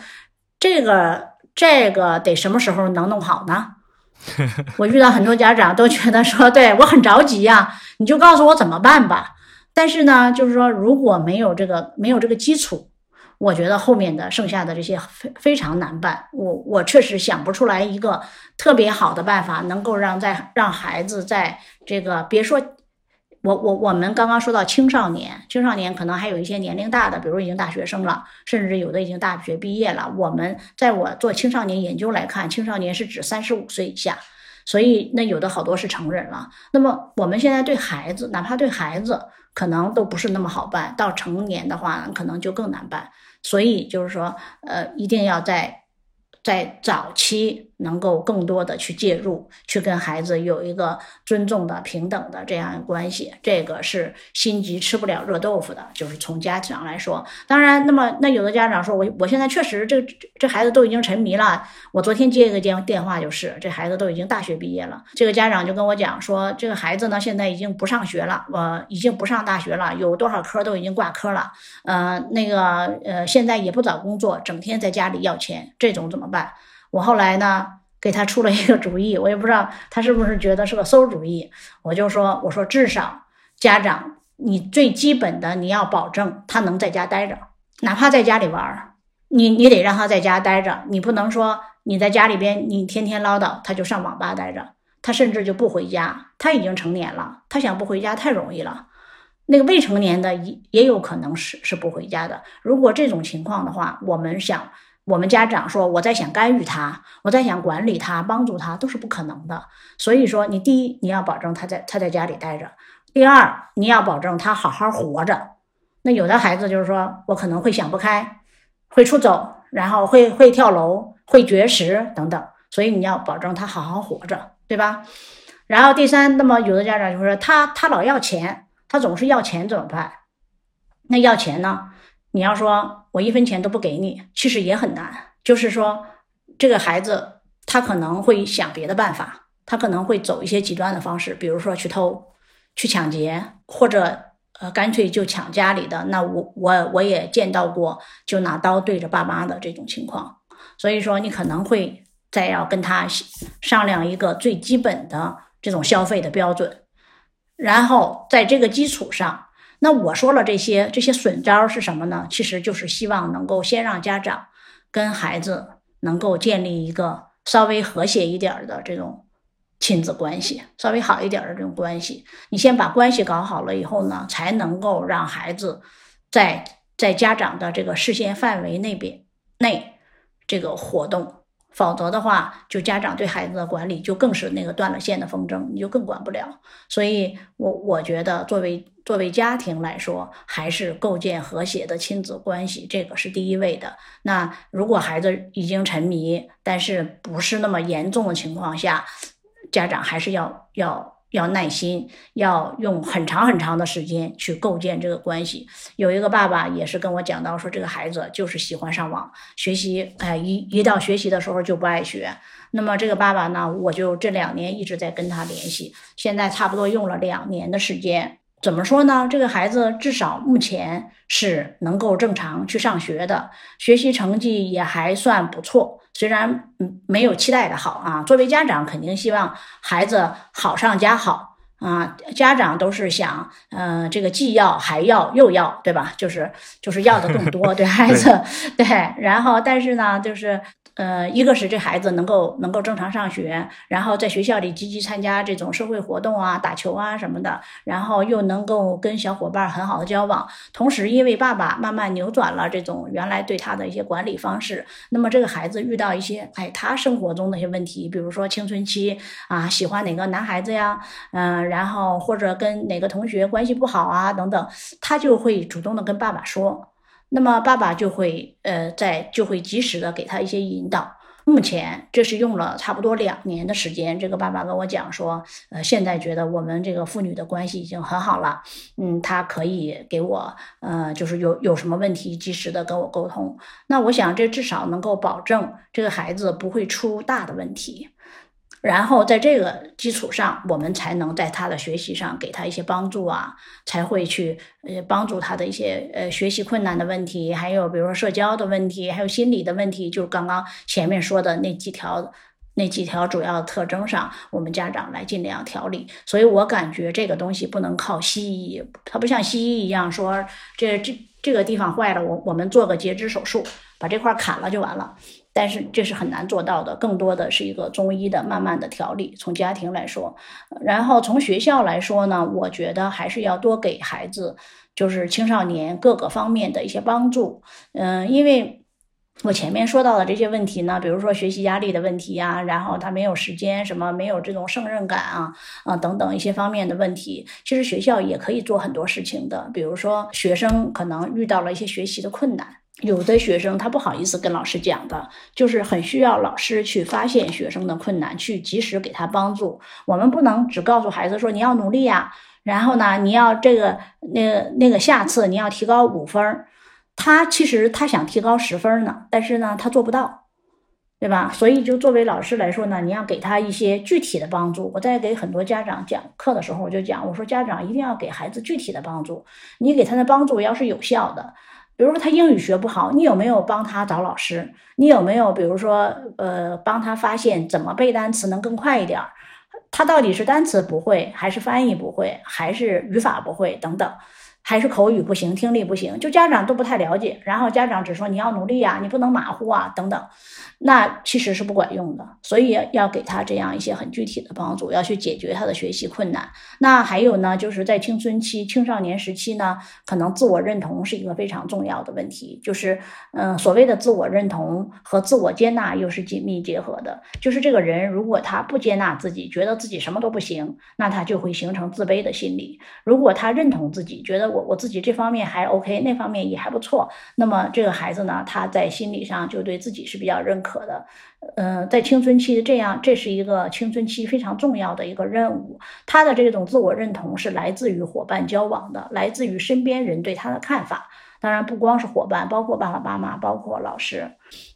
这个。这个得什么时候能弄好呢？我遇到很多家长都觉得说，对我很着急呀，你就告诉我怎么办吧。但是呢，就是说如果没有这个没有这个基础，我觉得后面的剩下的这些非非常难办。我我确实想不出来一个特别好的办法，能够让在让孩子在这个别说。我我我们刚刚说到青少年，青少年可能还有一些年龄大的，比如已经大学生了，甚至有的已经大学毕业了。我们在我做青少年研究来看，青少年是指三十五岁以下，所以那有的好多是成人了。那么我们现在对孩子，哪怕对孩子，可能都不是那么好办，到成年的话，可能就更难办。所以就是说，呃，一定要在。在早期能够更多的去介入，去跟孩子有一个尊重的、平等的这样关系，这个是心急吃不了热豆腐的。就是从家长来说，当然，那么那有的家长说，我我现在确实这这孩子都已经沉迷了。我昨天接一个电电话，就是这孩子都已经大学毕业了。这个家长就跟我讲说，这个孩子呢现在已经不上学了，我已经不上大学了，有多少科都已经挂科了。呃，那个呃，现在也不找工作，整天在家里要钱，这种怎么办？我后来呢，给他出了一个主意，我也不知道他是不是觉得是个馊主意。我就说，我说至少家长，你最基本的你要保证他能在家待着，哪怕在家里玩儿，你你得让他在家待着，你不能说你在家里边你天天唠叨，他就上网吧待着，他甚至就不回家。他已经成年了，他想不回家太容易了。那个未成年的也也有可能是是不回家的。如果这种情况的话，我们想。我们家长说，我在想干预他，我在想管理他，帮助他，都是不可能的。所以说，你第一，你要保证他在他在家里待着；第二，你要保证他好好活着。那有的孩子就是说我可能会想不开，会出走，然后会会跳楼，会绝食等等。所以你要保证他好好活着，对吧？然后第三，那么有的家长就说他他老要钱，他总是要钱怎么办？那要钱呢？你要说我一分钱都不给你，其实也很难。就是说，这个孩子他可能会想别的办法，他可能会走一些极端的方式，比如说去偷、去抢劫，或者呃干脆就抢家里的。那我我我也见到过，就拿刀对着爸妈的这种情况。所以说，你可能会再要跟他商量一个最基本的这种消费的标准，然后在这个基础上。那我说了这些，这些损招是什么呢？其实就是希望能够先让家长跟孩子能够建立一个稍微和谐一点的这种亲子关系，稍微好一点的这种关系。你先把关系搞好了以后呢，才能够让孩子在在家长的这个视线范围那边内这个活动。否则的话，就家长对孩子的管理就更是那个断了线的风筝，你就更管不了。所以，我我觉得作为作为家庭来说，还是构建和谐的亲子关系，这个是第一位的。那如果孩子已经沉迷，但是不是那么严重的情况下，家长还是要要。要耐心，要用很长很长的时间去构建这个关系。有一个爸爸也是跟我讲到说，这个孩子就是喜欢上网学习，哎，一一到学习的时候就不爱学。那么这个爸爸呢，我就这两年一直在跟他联系，现在差不多用了两年的时间。怎么说呢？这个孩子至少目前是能够正常去上学的，学习成绩也还算不错。虽然嗯没有期待的好啊，作为家长肯定希望孩子好上加好啊，家长都是想，嗯，这个既要还要又要，对吧？就是就是要的更多，对 孩子，对，然后但是呢，就是。呃，一个是这孩子能够能够正常上学，然后在学校里积极参加这种社会活动啊，打球啊什么的，然后又能够跟小伙伴很好的交往。同时，因为爸爸慢慢扭转了这种原来对他的一些管理方式，那么这个孩子遇到一些哎他生活中的一些问题，比如说青春期啊，喜欢哪个男孩子呀，嗯，然后或者跟哪个同学关系不好啊等等，他就会主动的跟爸爸说。那么爸爸就会，呃，在就会及时的给他一些引导。目前这是用了差不多两年的时间。这个爸爸跟我讲说，呃，现在觉得我们这个父女的关系已经很好了。嗯，他可以给我，呃，就是有有什么问题及时的跟我沟通。那我想这至少能够保证这个孩子不会出大的问题。然后在这个基础上，我们才能在他的学习上给他一些帮助啊，才会去呃帮助他的一些呃学习困难的问题，还有比如说社交的问题，还有心理的问题，就是刚刚前面说的那几条那几条主要特征上，我们家长来尽量调理。所以我感觉这个东西不能靠西医，它不像西医一样说这这这个地方坏了，我我们做个截肢手术，把这块砍了就完了。但是这是很难做到的，更多的是一个中医的慢慢的调理。从家庭来说，然后从学校来说呢，我觉得还是要多给孩子，就是青少年各个方面的一些帮助。嗯，因为我前面说到的这些问题呢，比如说学习压力的问题呀，然后他没有时间，什么没有这种胜任感啊，啊等等一些方面的问题，其实学校也可以做很多事情的。比如说学生可能遇到了一些学习的困难。有的学生他不好意思跟老师讲的，就是很需要老师去发现学生的困难，去及时给他帮助。我们不能只告诉孩子说你要努力呀，然后呢你要这个那个那个下次你要提高五分，他其实他想提高十分呢，但是呢他做不到，对吧？所以就作为老师来说呢，你要给他一些具体的帮助。我在给很多家长讲课的时候，我就讲，我说家长一定要给孩子具体的帮助，你给他的帮助要是有效的。比如说他英语学不好，你有没有帮他找老师？你有没有比如说呃帮他发现怎么背单词能更快一点儿？他到底是单词不会，还是翻译不会，还是语法不会等等？还是口语不行，听力不行，就家长都不太了解。然后家长只说你要努力呀，你不能马虎啊，等等，那其实是不管用的。所以要给他这样一些很具体的帮助，要去解决他的学习困难。那还有呢，就是在青春期、青少年时期呢，可能自我认同是一个非常重要的问题。就是嗯，所谓的自我认同和自我接纳又是紧密结合的。就是这个人如果他不接纳自己，觉得自己什么都不行，那他就会形成自卑的心理。如果他认同自己，觉得我我自己这方面还 OK，那方面也还不错。那么这个孩子呢，他在心理上就对自己是比较认可可的。嗯，在青春期这样，这是一个青春期非常重要的一个任务。他的这种自我认同是来自于伙伴交往的，来自于身边人对他的看法。当然不光是伙伴，包括爸爸妈妈，包括老师。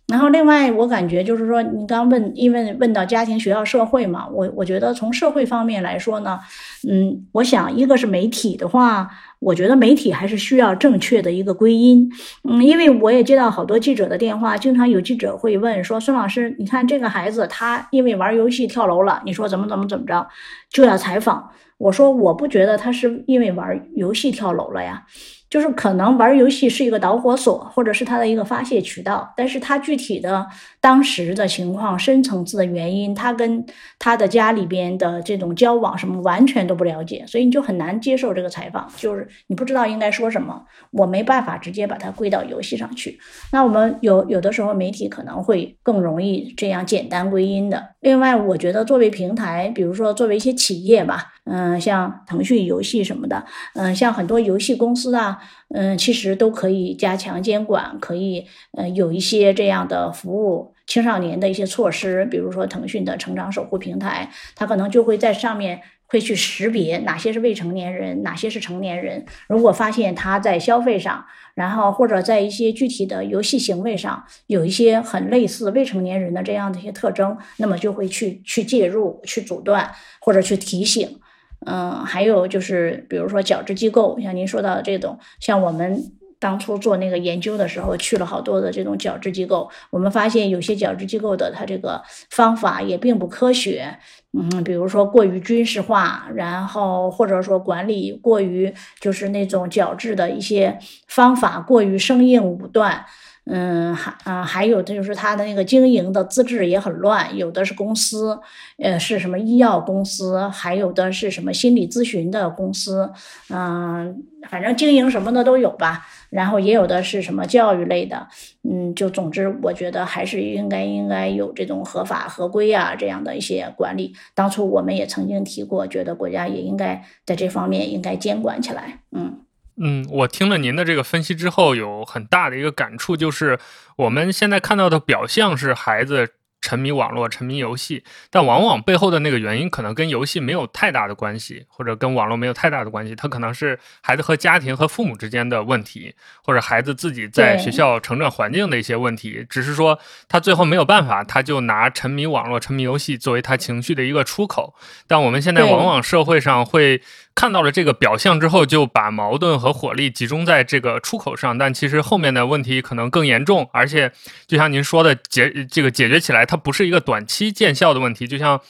然后，另外，我感觉就是说，你刚问，因为问到家庭、学校、社会嘛，我我觉得从社会方面来说呢，嗯，我想一个是媒体的话，我觉得媒体还是需要正确的一个归因，嗯，因为我也接到好多记者的电话，经常有记者会问说，孙老师，你看这个孩子他因为玩游戏跳楼了，你说怎么怎么怎么着，就要采访。我说我不觉得他是因为玩游戏跳楼了呀。就是可能玩游戏是一个导火索，或者是他的一个发泄渠道，但是他具体的当时的情况、深层次的原因，他跟他的家里边的这种交往什么完全都不了解，所以你就很难接受这个采访，就是你不知道应该说什么，我没办法直接把它归到游戏上去。那我们有有的时候媒体可能会更容易这样简单归因的。另外，我觉得作为平台，比如说作为一些企业吧。嗯，像腾讯游戏什么的，嗯，像很多游戏公司啊，嗯，其实都可以加强监管，可以，呃，有一些这样的服务青少年的一些措施，比如说腾讯的成长守护平台，它可能就会在上面会去识别哪些是未成年人，哪些是成年人。如果发现他在消费上，然后或者在一些具体的游戏行为上有一些很类似未成年人的这样的一些特征，那么就会去去介入、去阻断或者去提醒。嗯，还有就是，比如说矫治机构，像您说到的这种，像我们当初做那个研究的时候，去了好多的这种矫治机构，我们发现有些矫治机构的它这个方法也并不科学，嗯，比如说过于军事化，然后或者说管理过于就是那种矫治的一些方法过于生硬武断。嗯，还啊，还有就是他的那个经营的资质也很乱，有的是公司，呃，是什么医药公司，还有的是什么心理咨询的公司，嗯，反正经营什么的都有吧。然后也有的是什么教育类的，嗯，就总之，我觉得还是应该应该有这种合法合规啊这样的一些管理。当初我们也曾经提过，觉得国家也应该在这方面应该监管起来，嗯。嗯，我听了您的这个分析之后，有很大的一个感触，就是我们现在看到的表象是孩子。沉迷网络、沉迷游戏，但往往背后的那个原因可能跟游戏没有太大的关系，或者跟网络没有太大的关系。它可能是孩子和家庭和父母之间的问题，或者孩子自己在学校成长环境的一些问题。只是说他最后没有办法，他就拿沉迷网络、沉迷游戏作为他情绪的一个出口。但我们现在往往社会上会看到了这个表象之后，就把矛盾和火力集中在这个出口上，但其实后面的问题可能更严重。而且，就像您说的，解这个解决起来。它不是一个短期见效的问题，就像，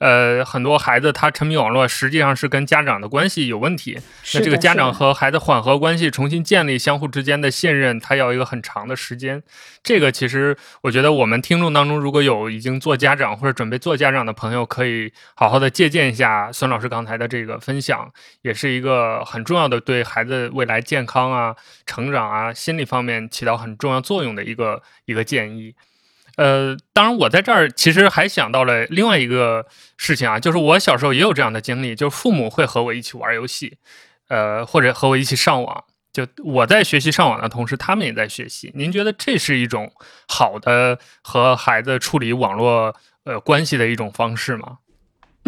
呃，很多孩子他沉迷网络，实际上是跟家长的关系有问题。那这个家长和孩子缓和关系，重新建立相互之间的信任，他要一个很长的时间。这个其实我觉得我们听众当中如果有已经做家长或者准备做家长的朋友，可以好好的借鉴一下孙老师刚才的这个分享，也是一个很重要的对孩子未来健康啊、成长啊、心理方面起到很重要作用的一个一个建议。呃，当然，我在这儿其实还想到了另外一个事情啊，就是我小时候也有这样的经历，就是父母会和我一起玩游戏，呃，或者和我一起上网，就我在学习上网的同时，他们也在学习。您觉得这是一种好的和孩子处理网络呃关系的一种方式吗？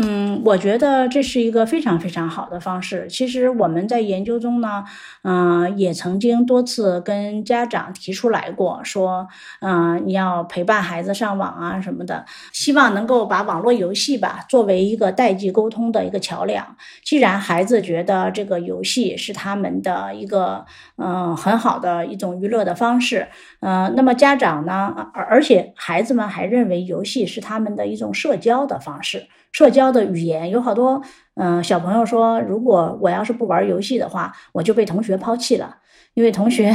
嗯，我觉得这是一个非常非常好的方式。其实我们在研究中呢，嗯，也曾经多次跟家长提出来过，说，嗯，你要陪伴孩子上网啊什么的，希望能够把网络游戏吧作为一个代际沟通的一个桥梁。既然孩子觉得这个游戏是他们的一个，嗯，很好的一种娱乐的方式，嗯，那么家长呢，而而且孩子们还认为游戏是他们的一种社交的方式。社交的语言有好多，嗯，小朋友说，如果我要是不玩游戏的话，我就被同学抛弃了，因为同学，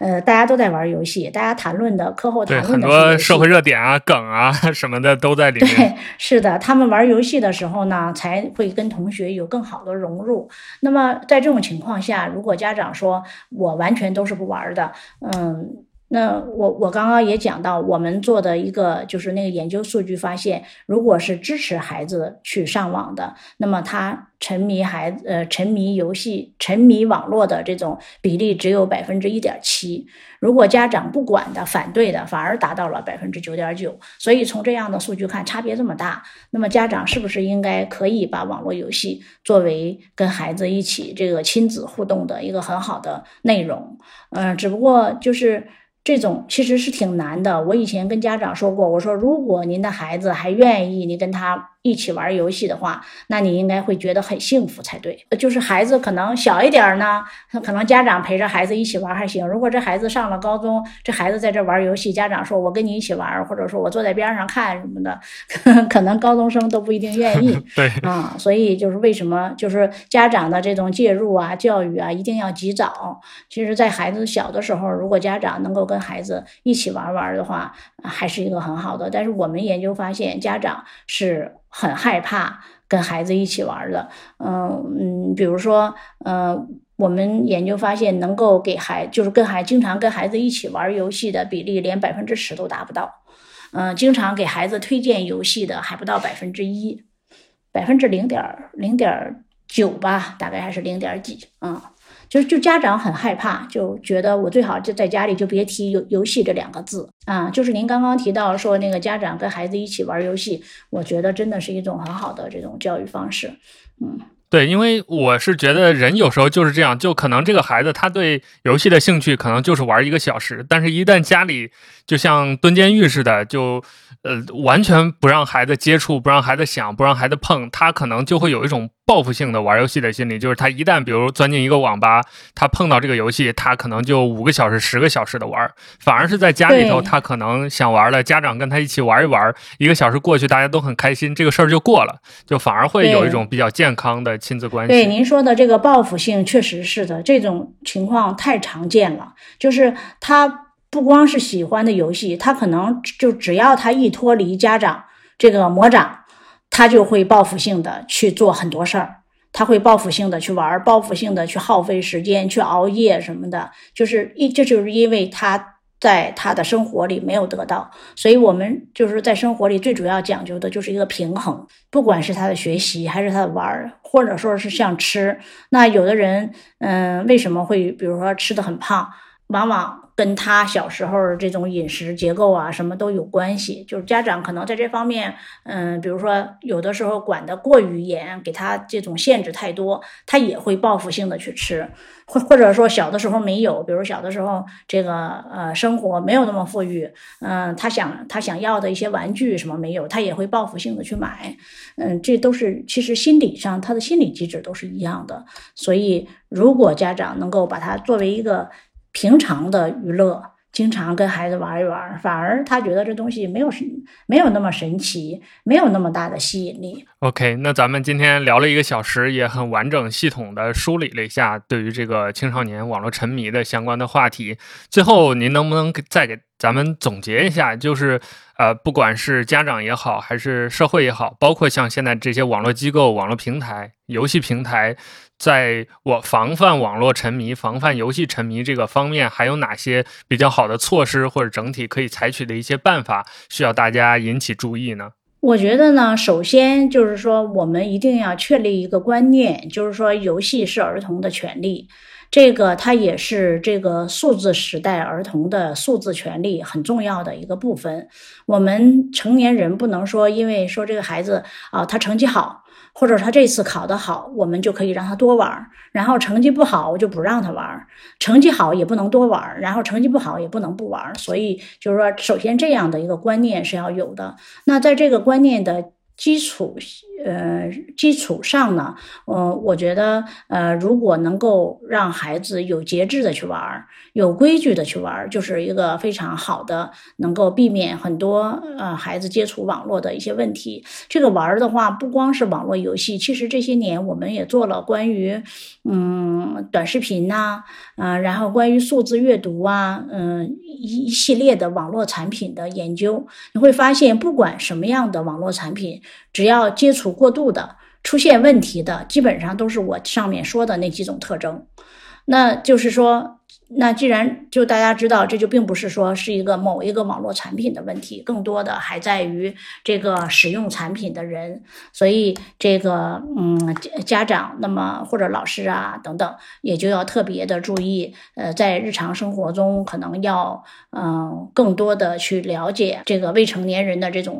呃，大家都在玩游戏，大家谈论的课后谈论的很多社会热点啊、梗啊 什么的都在里面。对，是的，他们玩游戏的时候呢，才会跟同学有更好的融入。那么在这种情况下，如果家长说我完全都是不玩的，嗯。那我我刚刚也讲到，我们做的一个就是那个研究数据发现，如果是支持孩子去上网的，那么他沉迷孩呃沉迷游戏、沉迷网络的这种比例只有百分之一点七。如果家长不管的、反对的，反而达到了百分之九点九。所以从这样的数据看，差别这么大，那么家长是不是应该可以把网络游戏作为跟孩子一起这个亲子互动的一个很好的内容？嗯，只不过就是。这种其实是挺难的。我以前跟家长说过，我说如果您的孩子还愿意你跟他一起玩游戏的话，那你应该会觉得很幸福才对。就是孩子可能小一点呢，可能家长陪着孩子一起玩还行。如果这孩子上了高中，这孩子在这玩游戏，家长说我跟你一起玩，或者说我坐在边上看什么的，可能高中生都不一定愿意。对啊，所以就是为什么就是家长的这种介入啊、教育啊，一定要及早。其实，在孩子小的时候，如果家长能够跟跟孩子一起玩玩的话，还是一个很好的。但是我们研究发现，家长是很害怕跟孩子一起玩的。嗯嗯，比如说，嗯，我们研究发现，能够给孩就是跟孩经常跟孩子一起玩游戏的比例，连百分之十都达不到。嗯，经常给孩子推荐游戏的还不到百分之一，百分之零点零点九吧，大概还是零点几啊。就就家长很害怕，就觉得我最好就在家里就别提游游戏这两个字啊。就是您刚刚提到说那个家长跟孩子一起玩游戏，我觉得真的是一种很好的这种教育方式，嗯。对，因为我是觉得人有时候就是这样，就可能这个孩子他对游戏的兴趣可能就是玩一个小时，但是一旦家里就像蹲监狱似的，就呃完全不让孩子接触，不让孩子想，不让孩子碰，他可能就会有一种报复性的玩游戏的心理，就是他一旦比如钻进一个网吧，他碰到这个游戏，他可能就五个小时、十个小时的玩，反而是在家里头，他可能想玩了，家长跟他一起玩一玩，一个小时过去，大家都很开心，这个事儿就过了，就反而会有一种比较健康的。亲子关系对您说的这个报复性，确实是的，这种情况太常见了。就是他不光是喜欢的游戏，他可能就只要他一脱离家长这个魔掌，他就会报复性的去做很多事儿，他会报复性的去玩，报复性的去耗费时间，去熬夜什么的。就是一，这就是因为他。在他的生活里没有得到，所以我们就是在生活里最主要讲究的就是一个平衡，不管是他的学习还是他的玩，或者说是像吃。那有的人，嗯，为什么会比如说吃的很胖，往往。跟他小时候这种饮食结构啊，什么都有关系。就是家长可能在这方面，嗯，比如说有的时候管得过于严，给他这种限制太多，他也会报复性的去吃，或或者说小的时候没有，比如小的时候这个呃生活没有那么富裕，嗯，他想他想要的一些玩具什么没有，他也会报复性的去买，嗯，这都是其实心理上他的心理机制都是一样的。所以如果家长能够把它作为一个平常的娱乐，经常跟孩子玩一玩，反而他觉得这东西没有什没有那么神奇，没有那么大的吸引力。OK，那咱们今天聊了一个小时，也很完整系统的梳理了一下对于这个青少年网络沉迷的相关的话题。最后，您能不能再给咱们总结一下？就是呃，不管是家长也好，还是社会也好，包括像现在这些网络机构、网络平台、游戏平台。在我防范网络沉迷、防范游戏沉迷这个方面，还有哪些比较好的措施或者整体可以采取的一些办法，需要大家引起注意呢？我觉得呢，首先就是说，我们一定要确立一个观念，就是说，游戏是儿童的权利，这个它也是这个数字时代儿童的数字权利很重要的一个部分。我们成年人不能说，因为说这个孩子啊，他成绩好。或者他这次考得好，我们就可以让他多玩儿；然后成绩不好，我就不让他玩儿。成绩好也不能多玩儿，然后成绩不好也不能不玩儿。所以就是说，首先这样的一个观念是要有的。那在这个观念的。基础，呃，基础上呢，嗯，我觉得，呃，如果能够让孩子有节制的去玩，有规矩的去玩，就是一个非常好的，能够避免很多呃孩子接触网络的一些问题。这个玩的话，不光是网络游戏，其实这些年我们也做了关于，嗯，短视频呐，啊，然后关于数字阅读啊，嗯，一一系列的网络产品的研究，你会发现，不管什么样的网络产品。只要接触过度的、出现问题的，基本上都是我上面说的那几种特征。那就是说。那既然就大家知道，这就并不是说是一个某一个网络产品的问题，更多的还在于这个使用产品的人。所以这个嗯，家长那么或者老师啊等等，也就要特别的注意。呃，在日常生活中，可能要嗯更多的去了解这个未成年人的这种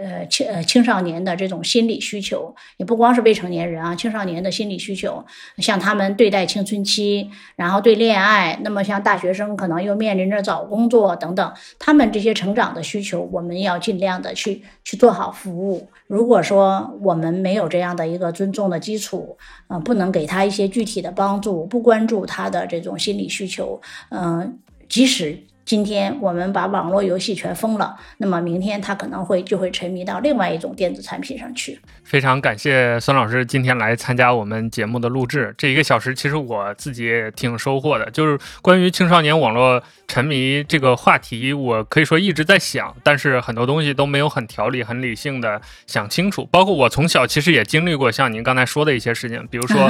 呃青呃青少年的这种心理需求，也不光是未成年人啊，青少年的心理需求，像他们对待青春期，然后对恋爱那。那么像大学生可能又面临着找工作等等，他们这些成长的需求，我们要尽量的去去做好服务。如果说我们没有这样的一个尊重的基础，呃，不能给他一些具体的帮助，不关注他的这种心理需求，嗯，即使。今天我们把网络游戏全封了，那么明天他可能会就会沉迷到另外一种电子产品上去。非常感谢孙老师今天来参加我们节目的录制，这一个小时其实我自己也挺收获的。就是关于青少年网络沉迷这个话题，我可以说一直在想，但是很多东西都没有很条理、很理性的想清楚。包括我从小其实也经历过像您刚才说的一些事情，比如说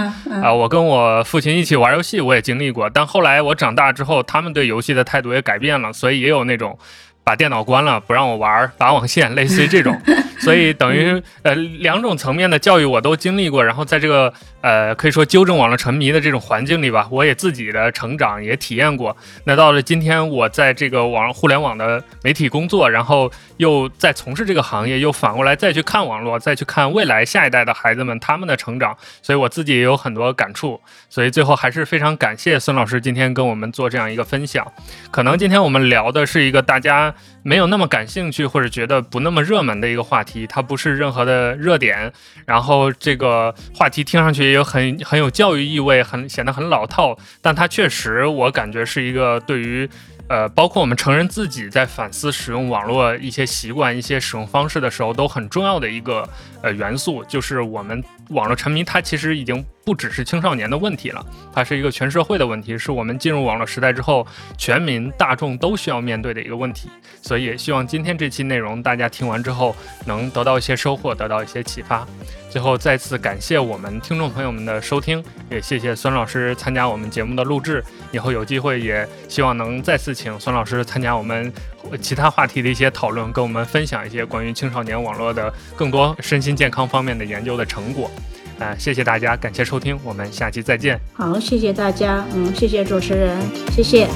啊，我跟我父亲一起玩游戏，我也经历过。但后来我长大之后，他们对游戏的态度也改变。变了，所以也有那种把电脑关了不让我玩拔网线，类似于这种。所以等于呃两种层面的教育我都经历过，然后在这个呃可以说纠正网络沉迷的这种环境里吧，我也自己的成长也体验过。那到了今天，我在这个网互联网的媒体工作，然后又在从事这个行业，又反过来再去看网络，再去看未来下一代的孩子们他们的成长，所以我自己也有很多感触。所以最后还是非常感谢孙老师今天跟我们做这样一个分享。可能今天我们聊的是一个大家没有那么感兴趣或者觉得不那么热门的一个话题。它不是任何的热点，然后这个话题听上去也有很很有教育意味，很显得很老套，但它确实我感觉是一个对于。呃，包括我们成人自己在反思使用网络一些习惯、一些使用方式的时候，都很重要的一个呃元素，就是我们网络沉迷，它其实已经不只是青少年的问题了，它是一个全社会的问题，是我们进入网络时代之后，全民大众都需要面对的一个问题。所以也希望今天这期内容大家听完之后能得到一些收获，得到一些启发。最后再次感谢我们听众朋友们的收听，也谢谢孙老师参加我们节目的录制。以后有机会也希望能再次请孙老师参加我们其他话题的一些讨论，跟我们分享一些关于青少年网络的更多身心健康方面的研究的成果。啊，谢谢大家，感谢收听，我们下期再见。好，谢谢大家，嗯，谢谢主持人，谢谢。